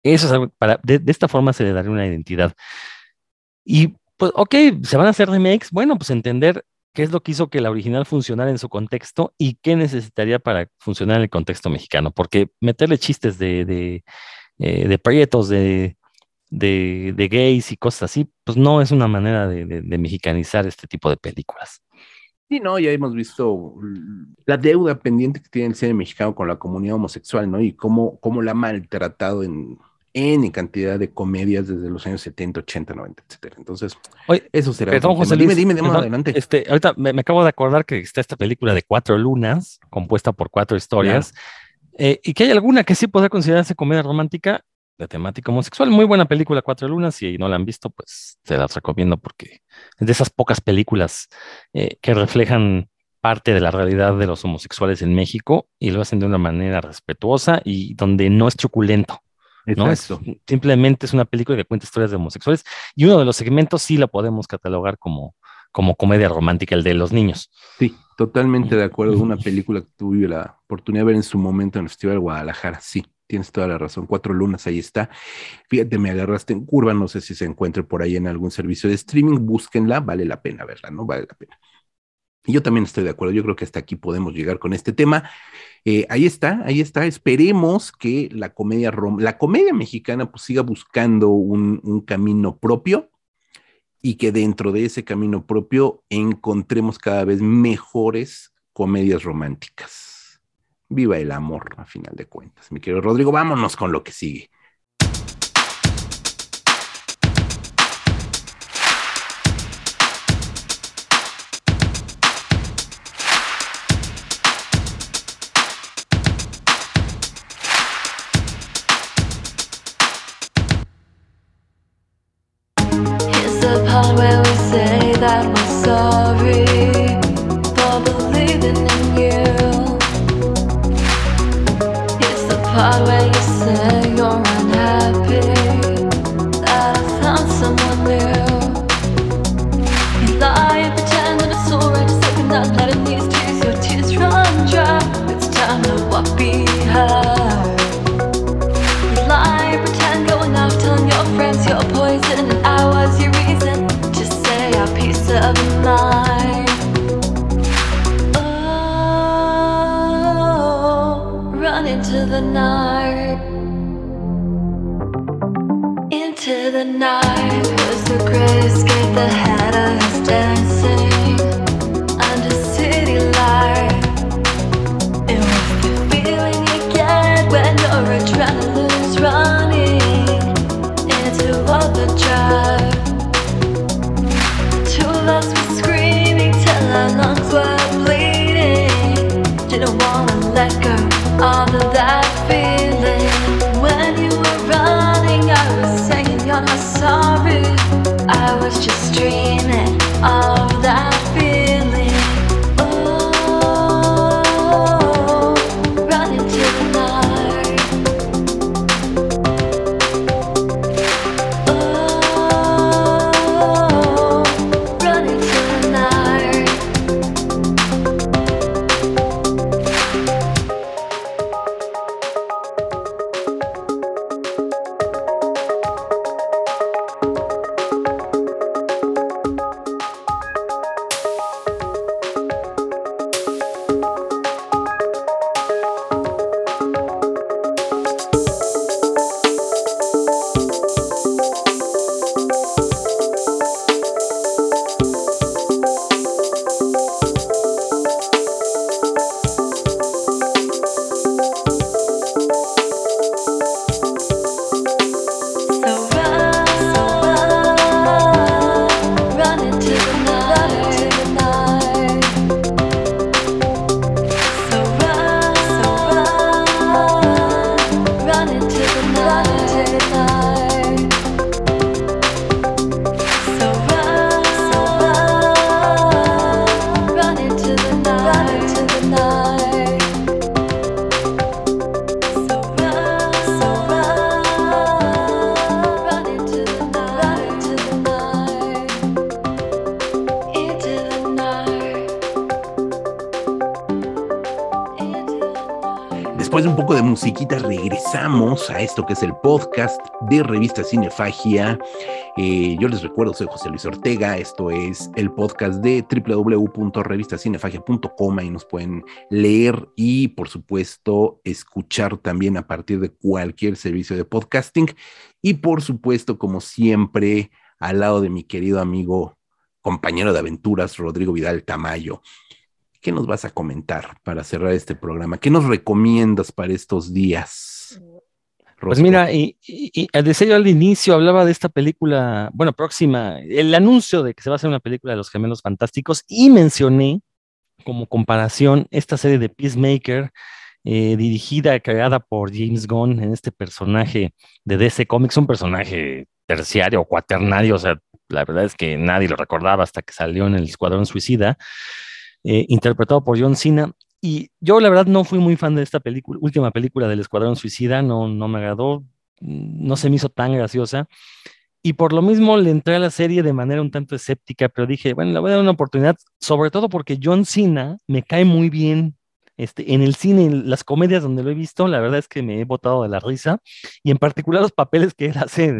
Eso es para, de, esta forma se le daría una identidad. Y pues, ok, se van a hacer remakes, bueno, pues entender qué es lo que hizo que la original funcionara en su contexto y qué necesitaría para funcionar en el contexto mexicano, porque meterle chistes de, de, eh, de prietos, de, gays y cosas así, pues no es una manera de, mexicanizar este tipo de películas. Sí, no, ya hemos visto la deuda pendiente que tiene el cine mexicano con la comunidad homosexual, ¿no? Y cómo, cómo la ha maltratado en N cantidad de comedias desde los años 70, 80, 90, etcétera. Entonces, Oye, eso será. Perdón, José. Luis. Dime, dime, dime, perdón, adelante. Este, ahorita me, me acabo de acordar que está esta película de cuatro lunas, compuesta por cuatro historias, eh, y que hay alguna que sí podrá considerarse comedia romántica de temática homosexual. Muy buena película, Cuatro Lunas, si no la han visto, pues se las recomiendo porque es de esas pocas películas eh, que reflejan parte de la realidad de los homosexuales en México y lo hacen de una manera respetuosa y donde no es truculento. ¿No? Es, simplemente es una película que cuenta historias de homosexuales y uno de los segmentos sí la podemos catalogar como, como comedia romántica, el de los niños. Sí, totalmente de acuerdo. Una película que tuve la oportunidad de ver en su momento en el Festival de Guadalajara. Sí, tienes toda la razón. Cuatro lunas, ahí está. Fíjate, me agarraste en curva. No sé si se encuentre por ahí en algún servicio de streaming. Búsquenla, vale la pena verla, ¿no? Vale la pena. Y yo también estoy de acuerdo. Yo creo que hasta aquí podemos llegar con este tema. Eh, ahí está, ahí está. Esperemos que la comedia rom la comedia mexicana pues siga buscando un, un camino propio y que dentro de ese camino propio encontremos cada vez mejores comedias románticas. Viva el amor, a final de cuentas. Mi querido Rodrigo, vámonos con lo que sigue. Part where you say you're all esto que es el podcast de Revista Cinefagia. Eh, yo les recuerdo, soy José Luis Ortega. Esto es el podcast de www.revistacinefagia.com. y nos pueden leer y, por supuesto, escuchar también a partir de cualquier servicio de podcasting. Y, por supuesto, como siempre, al lado de mi querido amigo, compañero de aventuras, Rodrigo Vidal Tamayo. ¿Qué nos vas a comentar para cerrar este programa? ¿Qué nos recomiendas para estos días? Pues mira, y, y, y al inicio, hablaba de esta película, bueno, próxima, el anuncio de que se va a hacer una película de los gemelos fantásticos y mencioné como comparación esta serie de Peacemaker, eh, dirigida, creada por James Gunn en este personaje de DC Comics, un personaje terciario o cuaternario, o sea, la verdad es que nadie lo recordaba hasta que salió en el Escuadrón Suicida eh, interpretado por John Cena. Y yo la verdad no fui muy fan de esta película, última película del Escuadrón Suicida, no, no me agradó, no se me hizo tan graciosa. Y por lo mismo le entré a la serie de manera un tanto escéptica, pero dije, bueno, le voy a dar una oportunidad, sobre todo porque John Cena me cae muy bien. Este, en el cine, en las comedias donde lo he visto, la verdad es que me he botado de la risa y en particular los papeles que él [LAUGHS] hace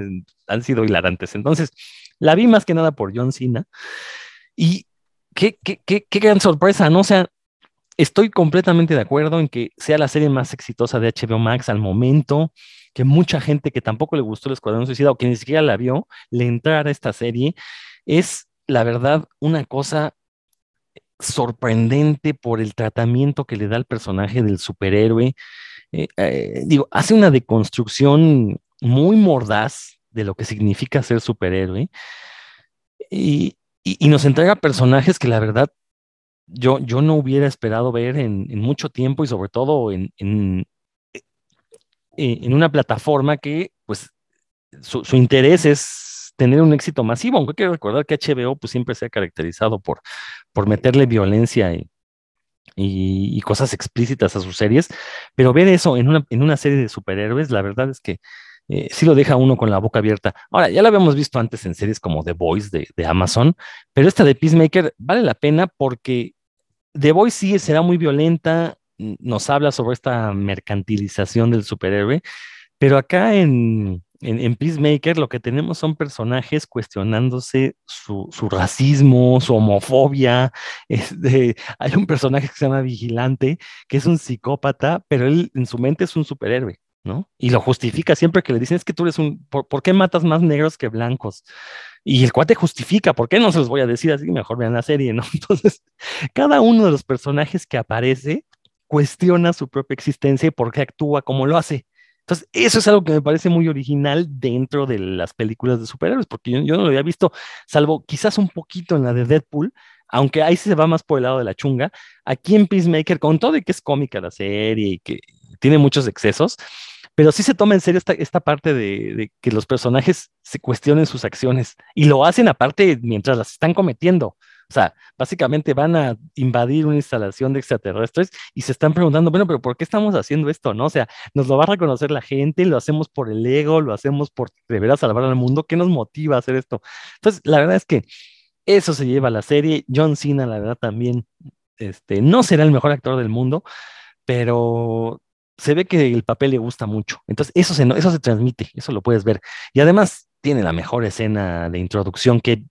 han sido hilarantes. Entonces, la vi más que nada por John Cena y qué, qué, qué, qué gran sorpresa, ¿no? O sea, estoy completamente de acuerdo en que sea la serie más exitosa de HBO Max al momento, que mucha gente que tampoco le gustó el Escuadrón Suicida o que ni siquiera la vio, le entrara a esta serie. Es, la verdad, una cosa sorprendente por el tratamiento que le da el personaje del superhéroe. Eh, eh, digo, hace una deconstrucción muy mordaz de lo que significa ser superhéroe. Y, y, nos entrega personajes que la verdad yo, yo no hubiera esperado ver en, mucho tiempo y sobre todo en, en, en, una plataforma que pues su, su, interés es tener un éxito masivo, aunque hay que recordar que HBO pues siempre se ha caracterizado por, por meterle violencia y, y, y, cosas explícitas a sus series, pero ver eso en una, en una serie de superhéroes, la verdad es que eh, sí lo deja uno con la boca abierta. Ahora, ya lo habíamos visto antes en series como The Voice de, Amazon, pero esta de Peacemaker vale la pena porque The Voice sí será muy violenta, nos habla sobre esta mercantilización del superhéroe, pero acá en, en, Peacemaker lo que tenemos son personajes cuestionándose su, su racismo, su homofobia. [LAUGHS] Este, hay un personaje que se llama Vigilante, que es un psicópata, pero él en su mente es un superhéroe. ¿No? Y lo justifica siempre que le dicen, es que tú eres un, ¿por, ¿por, qué matas más negros que blancos? Y el cuate justifica, ¿por qué no se los voy a decir así? Mejor vean la serie, ¿no? [LAUGHS] Entonces, cada uno de los personajes que aparece cuestiona su propia existencia y por qué actúa como lo hace. Entonces, eso es algo que me parece muy original dentro de las películas de superhéroes, porque yo, yo no lo había visto, salvo quizás un poquito en la de Deadpool, aunque ahí se va más por el lado de la chunga. Aquí en Peacemaker, con todo y que es cómica la serie y que tiene muchos excesos, pero sí se toma en serio esta, esta parte de, que los personajes se cuestionen sus acciones y lo hacen aparte mientras las están cometiendo. O sea, básicamente van a invadir una instalación de extraterrestres y se están preguntando, bueno, pero ¿por qué estamos haciendo esto? ¿No? O sea, nos lo va a reconocer la gente, lo hacemos por el ego, lo hacemos por de verdad salvar al mundo. ¿Qué nos motiva a hacer esto? Entonces, la verdad es que eso se lleva a la serie. John Cena, la verdad, también este, no será el mejor actor del mundo, pero se ve que el papel le gusta mucho. Entonces, eso se, eso se transmite, eso lo puedes ver. Y además, tiene la mejor escena de introducción que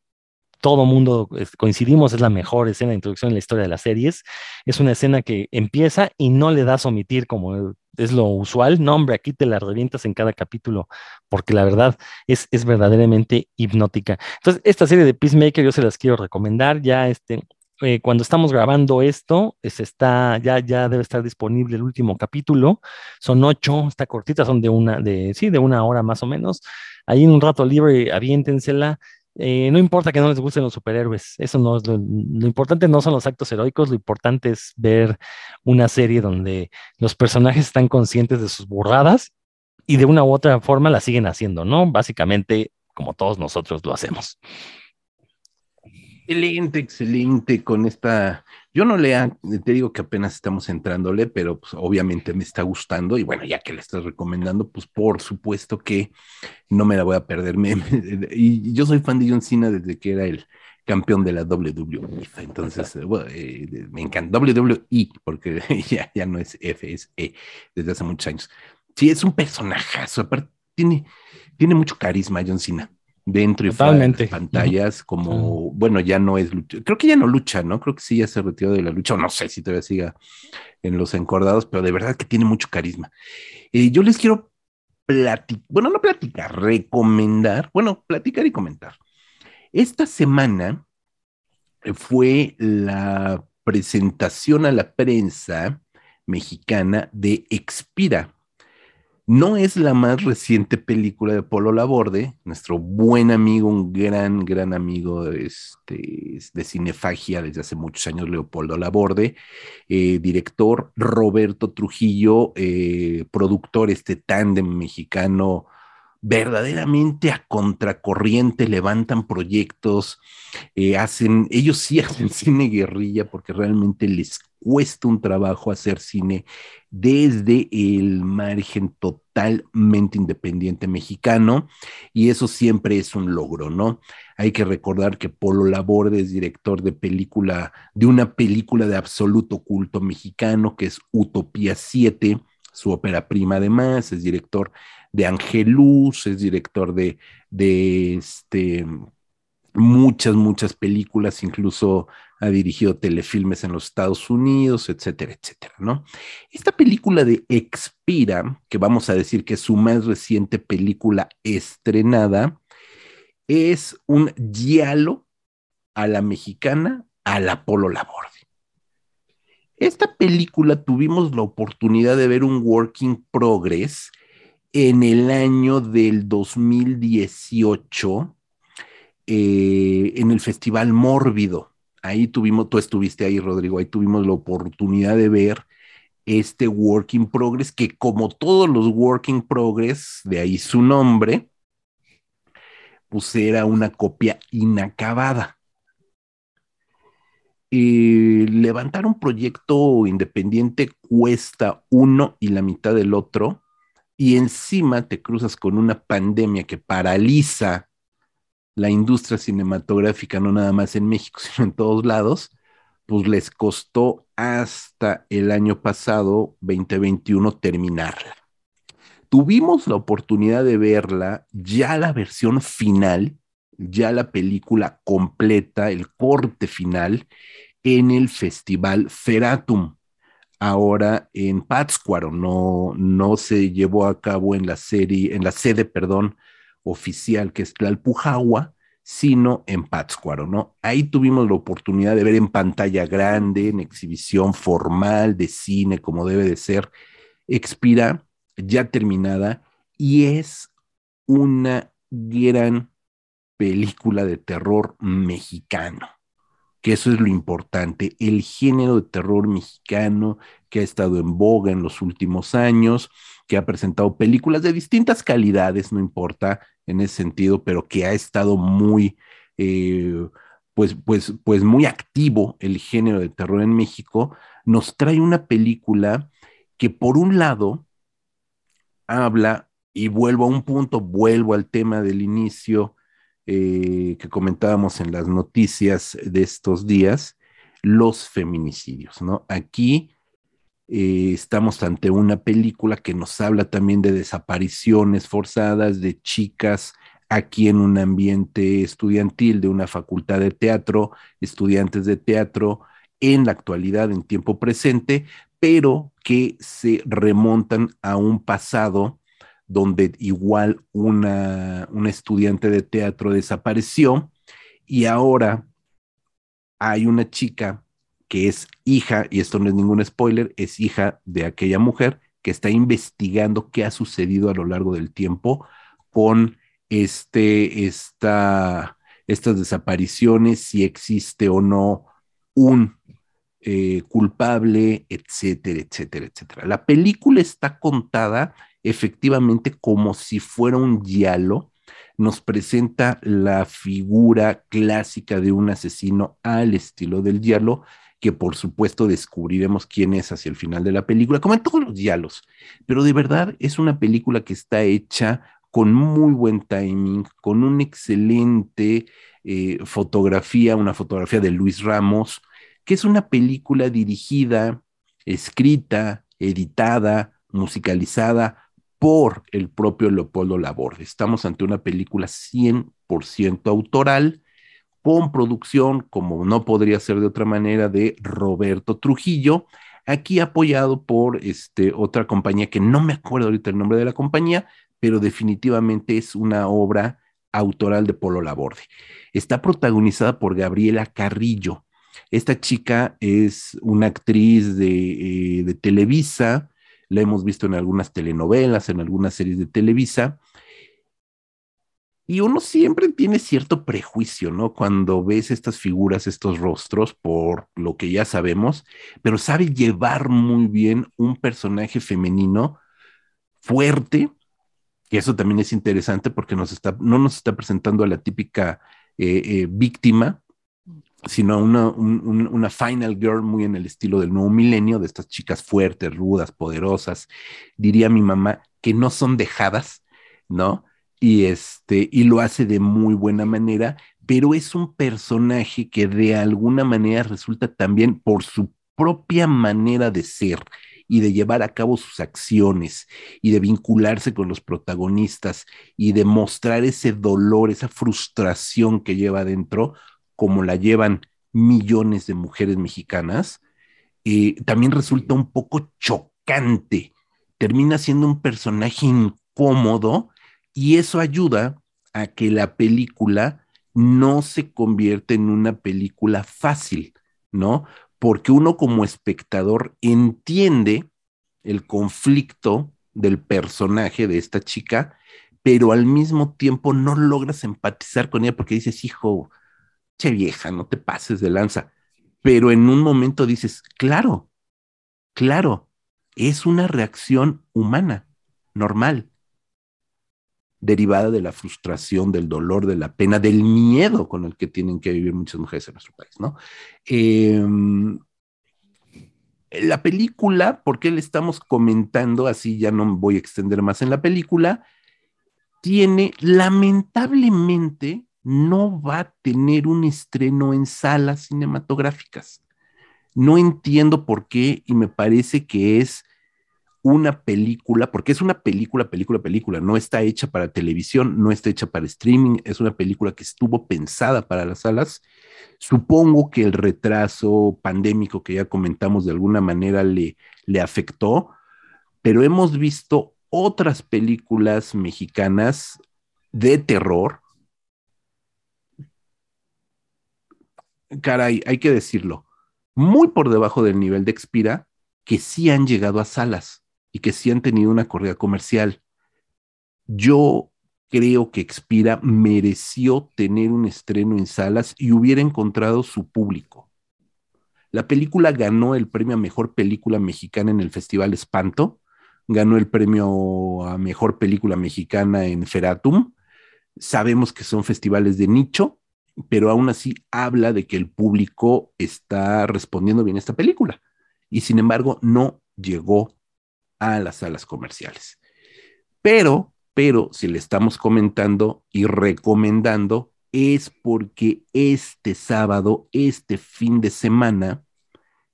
todo mundo coincidimos, es la mejor escena de introducción en la historia de las series. Es una escena que empieza y no le das omitir como es lo usual. No, hombre, aquí te la revientas en cada capítulo, porque la verdad es, es verdaderamente hipnótica. Entonces, esta serie de Peacemaker yo se las quiero recomendar. Ya este, eh, cuando estamos grabando esto, se está, ya, ya debe estar disponible el último capítulo. Son ocho, está cortita, son de una, de, sí, de una hora más o menos. Ahí en un rato libre, aviéntensela. Eh, no importa que no les gusten los superhéroes, eso no es lo, lo, importante no son los actos heroicos, lo importante es ver una serie donde los personajes están conscientes de sus burradas y de una u otra forma la siguen haciendo, ¿no? Básicamente como todos nosotros lo hacemos. Excelente, excelente con esta. Yo no lea, te digo que apenas estamos entrándole, pero pues, obviamente me está gustando y bueno, ya que le estás recomendando, pues por supuesto que no me la voy a perder. Y yo soy fan de John Cena desde que era el, campeón de la WWE. Entonces, eh, eh, me encanta WWE porque [LAUGHS] ya, ya no es F, es E desde hace muchos años. Sí, es un personajazo, aparte tiene, tiene mucho carisma John Cena dentro y fuera de Totalmente. las pantallas, como, bueno, ya no es lucha, creo que ya no lucha, ¿no? Creo que sí ya se retiró de la lucha, o no sé si todavía siga en los encordados, pero de verdad que tiene mucho carisma. Eh, yo les quiero platicar, bueno, no platicar, recomendar, bueno, platicar y comentar. Esta semana fue la presentación a la prensa mexicana de Expira. No es la más reciente película de Polo Laborde, nuestro buen amigo, un gran, gran amigo este, de Cinefagia desde hace muchos años, Leopoldo Laborde, eh, director Roberto Trujillo, eh, productor, este tándem mexicano verdaderamente a contracorriente, levantan proyectos, eh, hacen, ellos sí [LAUGHS] hacen cine guerrilla porque realmente les cuesta un trabajo hacer cine desde el margen totalmente independiente mexicano y eso siempre es un logro, ¿no? Hay que recordar que Polo Laborde es director de película, de una película de absoluto culto mexicano que es Utopía 7, su ópera prima además, es director de Angelus, es director de, de este, muchas, muchas películas, incluso ha dirigido telefilmes en los Estados Unidos, etcétera, etcétera, ¿no? Esta película de Expira, que vamos a decir que es su más reciente película estrenada, es un diálogo a la mexicana, a la Polo Laborde. Esta película tuvimos la oportunidad de ver un working progress en el año del 2018 eh, en el Festival Mórbido. Ahí tuvimos, tú estuviste ahí, Rodrigo, ahí tuvimos la oportunidad de ver este Working Progress, que como todos los Working Progress, de ahí su nombre, pues era una copia inacabada. Eh, levantar un proyecto independiente cuesta uno y la mitad del otro, y encima te cruzas con una pandemia que paraliza la industria cinematográfica, no nada más en México, [LAUGHS] sino en todos lados, pues les costó hasta el año pasado, 2021, terminarla. Tuvimos la oportunidad de verla, ya la versión final, ya la película completa, el corte final, en el Festival Feratum, ahora en Pátzcuaro, no, no se llevó a cabo en la serie, en la sede, perdón, oficial que es Tlalpujagua, sino en Pátzcuaro, ¿no? Ahí tuvimos la oportunidad de ver en pantalla grande, en exhibición formal de cine, como debe de ser, Expira, ya terminada, y es una gran película de terror mexicano, que eso es lo importante, el género de terror mexicano que ha estado en boga en los últimos años, que ha presentado películas de distintas calidades, no importa en ese sentido, pero que ha estado muy, eh, pues, pues, pues muy activo el género de terror en México, nos trae una película que por un lado habla, y vuelvo a un punto, vuelvo al tema del inicio eh, que comentábamos en las noticias de estos días, los feminicidios, ¿no? Aquí eh, estamos ante una película que nos habla también de desapariciones forzadas de chicas aquí en un ambiente estudiantil de una facultad de teatro, estudiantes de teatro en la actualidad, en tiempo presente, pero que se remontan a un pasado donde igual una, una estudiante de teatro desapareció y ahora hay una chica que es hija, y esto no es ningún spoiler, es hija de aquella mujer que está investigando qué ha sucedido a lo largo del tiempo con este, esta, estas desapariciones, si existe o no un eh, culpable, etcétera, etcétera, etcétera. La película está contada efectivamente como si fuera un diálogo, nos presenta la figura clásica de un asesino al estilo del diálogo, que por supuesto descubriremos quién es hacia el final de la película, como en todos los diálogos, pero de verdad es una película que está hecha con muy buen timing, con un excelente eh, fotografía, una fotografía de Luis Ramos, que es una película dirigida, escrita, editada, musicalizada por el propio Leopoldo Laborde. Estamos ante una película 100% autoral, con producción, como no podría ser de otra manera, de Roberto Trujillo, aquí apoyado por este, otra compañía que no me acuerdo ahorita el nombre de la compañía, pero definitivamente es una obra autoral de Polo Laborde. Está protagonizada por Gabriela Carrillo. Esta chica es una actriz de, eh, de Televisa, la hemos visto en algunas telenovelas, en algunas series de Televisa, y uno siempre tiene cierto prejuicio, ¿no? Cuando ves estas figuras, estos rostros, por lo que ya sabemos, pero sabe llevar muy bien un personaje femenino fuerte, que eso también es interesante porque nos está, no nos está presentando a la típica eh, eh, víctima, sino una, un, una final girl muy en el estilo del nuevo milenio, de estas chicas fuertes, rudas, poderosas, diría mi mamá, que no son dejadas, ¿no? y este y lo hace de muy buena manera, pero es un personaje que de alguna manera resulta también por su propia manera de ser y de llevar a cabo sus acciones y de vincularse con los protagonistas y de mostrar ese dolor, esa frustración que lleva adentro, como la llevan millones de mujeres mexicanas, eh, también resulta un poco chocante. Termina siendo un personaje incómodo y eso ayuda a que la película no se convierta en una película fácil, ¿no? Porque uno como espectador entiende el conflicto del personaje de esta chica, pero al mismo tiempo no logras empatizar con ella porque dices, hijo, vieja, no te pases de lanza. Pero en un momento dices, claro, claro, es una reacción humana, normal derivada de la frustración, del dolor, de la pena, del miedo con el que tienen que vivir muchas mujeres en nuestro país, ¿no? Em, la película, ¿por qué le estamos comentando? Así ya no voy a extender más en la película. Tiene, lamentablemente, no va a tener un estreno en salas cinematográficas. No entiendo por qué y me parece que es una película, porque es una película, película, película, no está hecha para televisión, no está hecha para streaming, es una película que estuvo pensada para las salas. Supongo que el retraso pandémico que ya comentamos de alguna manera le, le afectó, pero hemos visto otras películas mexicanas de terror. Caray, hay que decirlo, muy por debajo del nivel de Expira, que sí han llegado a salas y que sí han tenido una corrida comercial. Yo creo que Expira mereció tener un estreno en salas y hubiera encontrado su público. La película ganó el premio a mejor película mexicana en el Festival Espanto, ganó el premio a mejor película mexicana en Feratum. Sabemos que son festivales de nicho, pero aún así habla de que el público está respondiendo bien a esta película. Y sin embargo, no llegó a las salas comerciales. Pero, pero si le estamos comentando y recomendando, es porque este sábado, este fin de semana,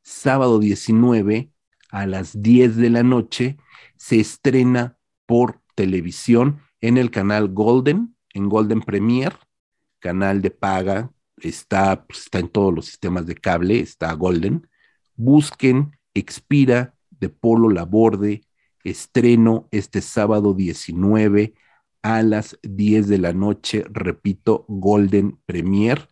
sábado 19 a las 10 de la noche, se estrena por televisión en el canal Golden, en Golden Premier, canal de paga, está, pues, está en todos los sistemas de cable, está Golden. Busquen Expira de Polo Laborde, estreno este sábado 19 a las 10 de la noche, repito, Golden Premier.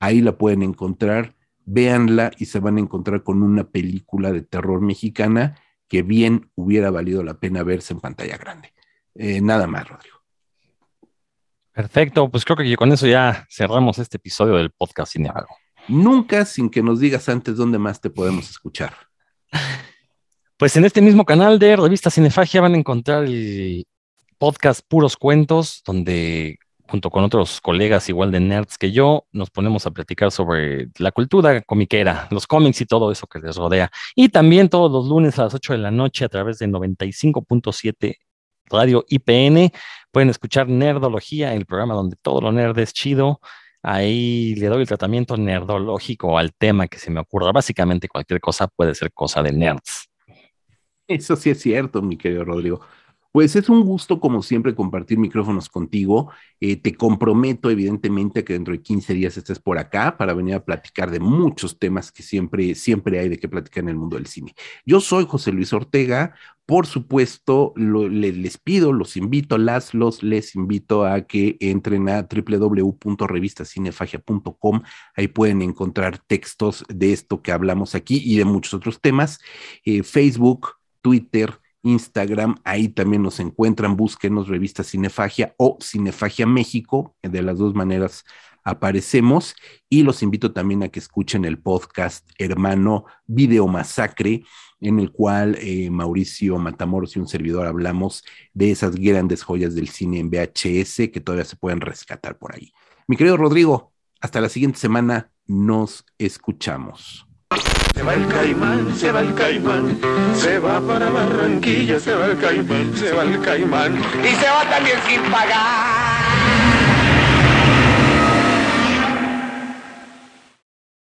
Ahí la pueden encontrar, véanla y se van a encontrar con una película de terror mexicana que bien hubiera valido la pena verse en pantalla grande. Eh, nada más, Rodrigo. Perfecto, pues creo que con eso ya cerramos este episodio del podcast Cineago. Nunca sin que nos digas antes dónde más te podemos escuchar. Pues en este mismo canal de Revista Cinefagia van a encontrar el podcast Puros Cuentos, donde junto con otros colegas igual de nerds que yo, nos ponemos a platicar sobre la cultura comiquera, los cómics y todo eso que les rodea. Y también todos los lunes a las 8 de la noche a través de 95.7 Radio IPN pueden escuchar Nerdología, el programa donde todo lo nerd es chido. Ahí le doy el tratamiento nerdológico al tema que se me ocurra. Básicamente cualquier cosa puede ser cosa de nerds. Eso sí es cierto, mi querido Rodrigo. Pues es un gusto, como siempre, compartir micrófonos contigo. Eh, te comprometo, evidentemente, a que dentro de 15 días estés por acá para venir a platicar de muchos temas que siempre, siempre hay de qué platicar en el mundo del cine. Yo soy José Luis Ortega. Por supuesto, les pido, los invito, las, los, les invito a que entren a www.revistacinefagia.com. Ahí pueden encontrar textos de esto que hablamos aquí y de muchos otros temas. Eh, Facebook, Twitter, Instagram, ahí también nos encuentran, búsquenos revista Cinefagia o Cinefagia México, de las dos maneras aparecemos y los invito también a que escuchen el podcast hermano Video Masacre, en el cual eh, Mauricio Matamoros y un servidor hablamos de esas grandes joyas del cine en VHS que todavía se pueden rescatar por ahí. Mi querido Rodrigo, hasta la siguiente semana, nos escuchamos. Se va el caimán, se va el caimán, se va para Barranquilla, se va el caimán, se va el caimán. Y se va también sin pagar.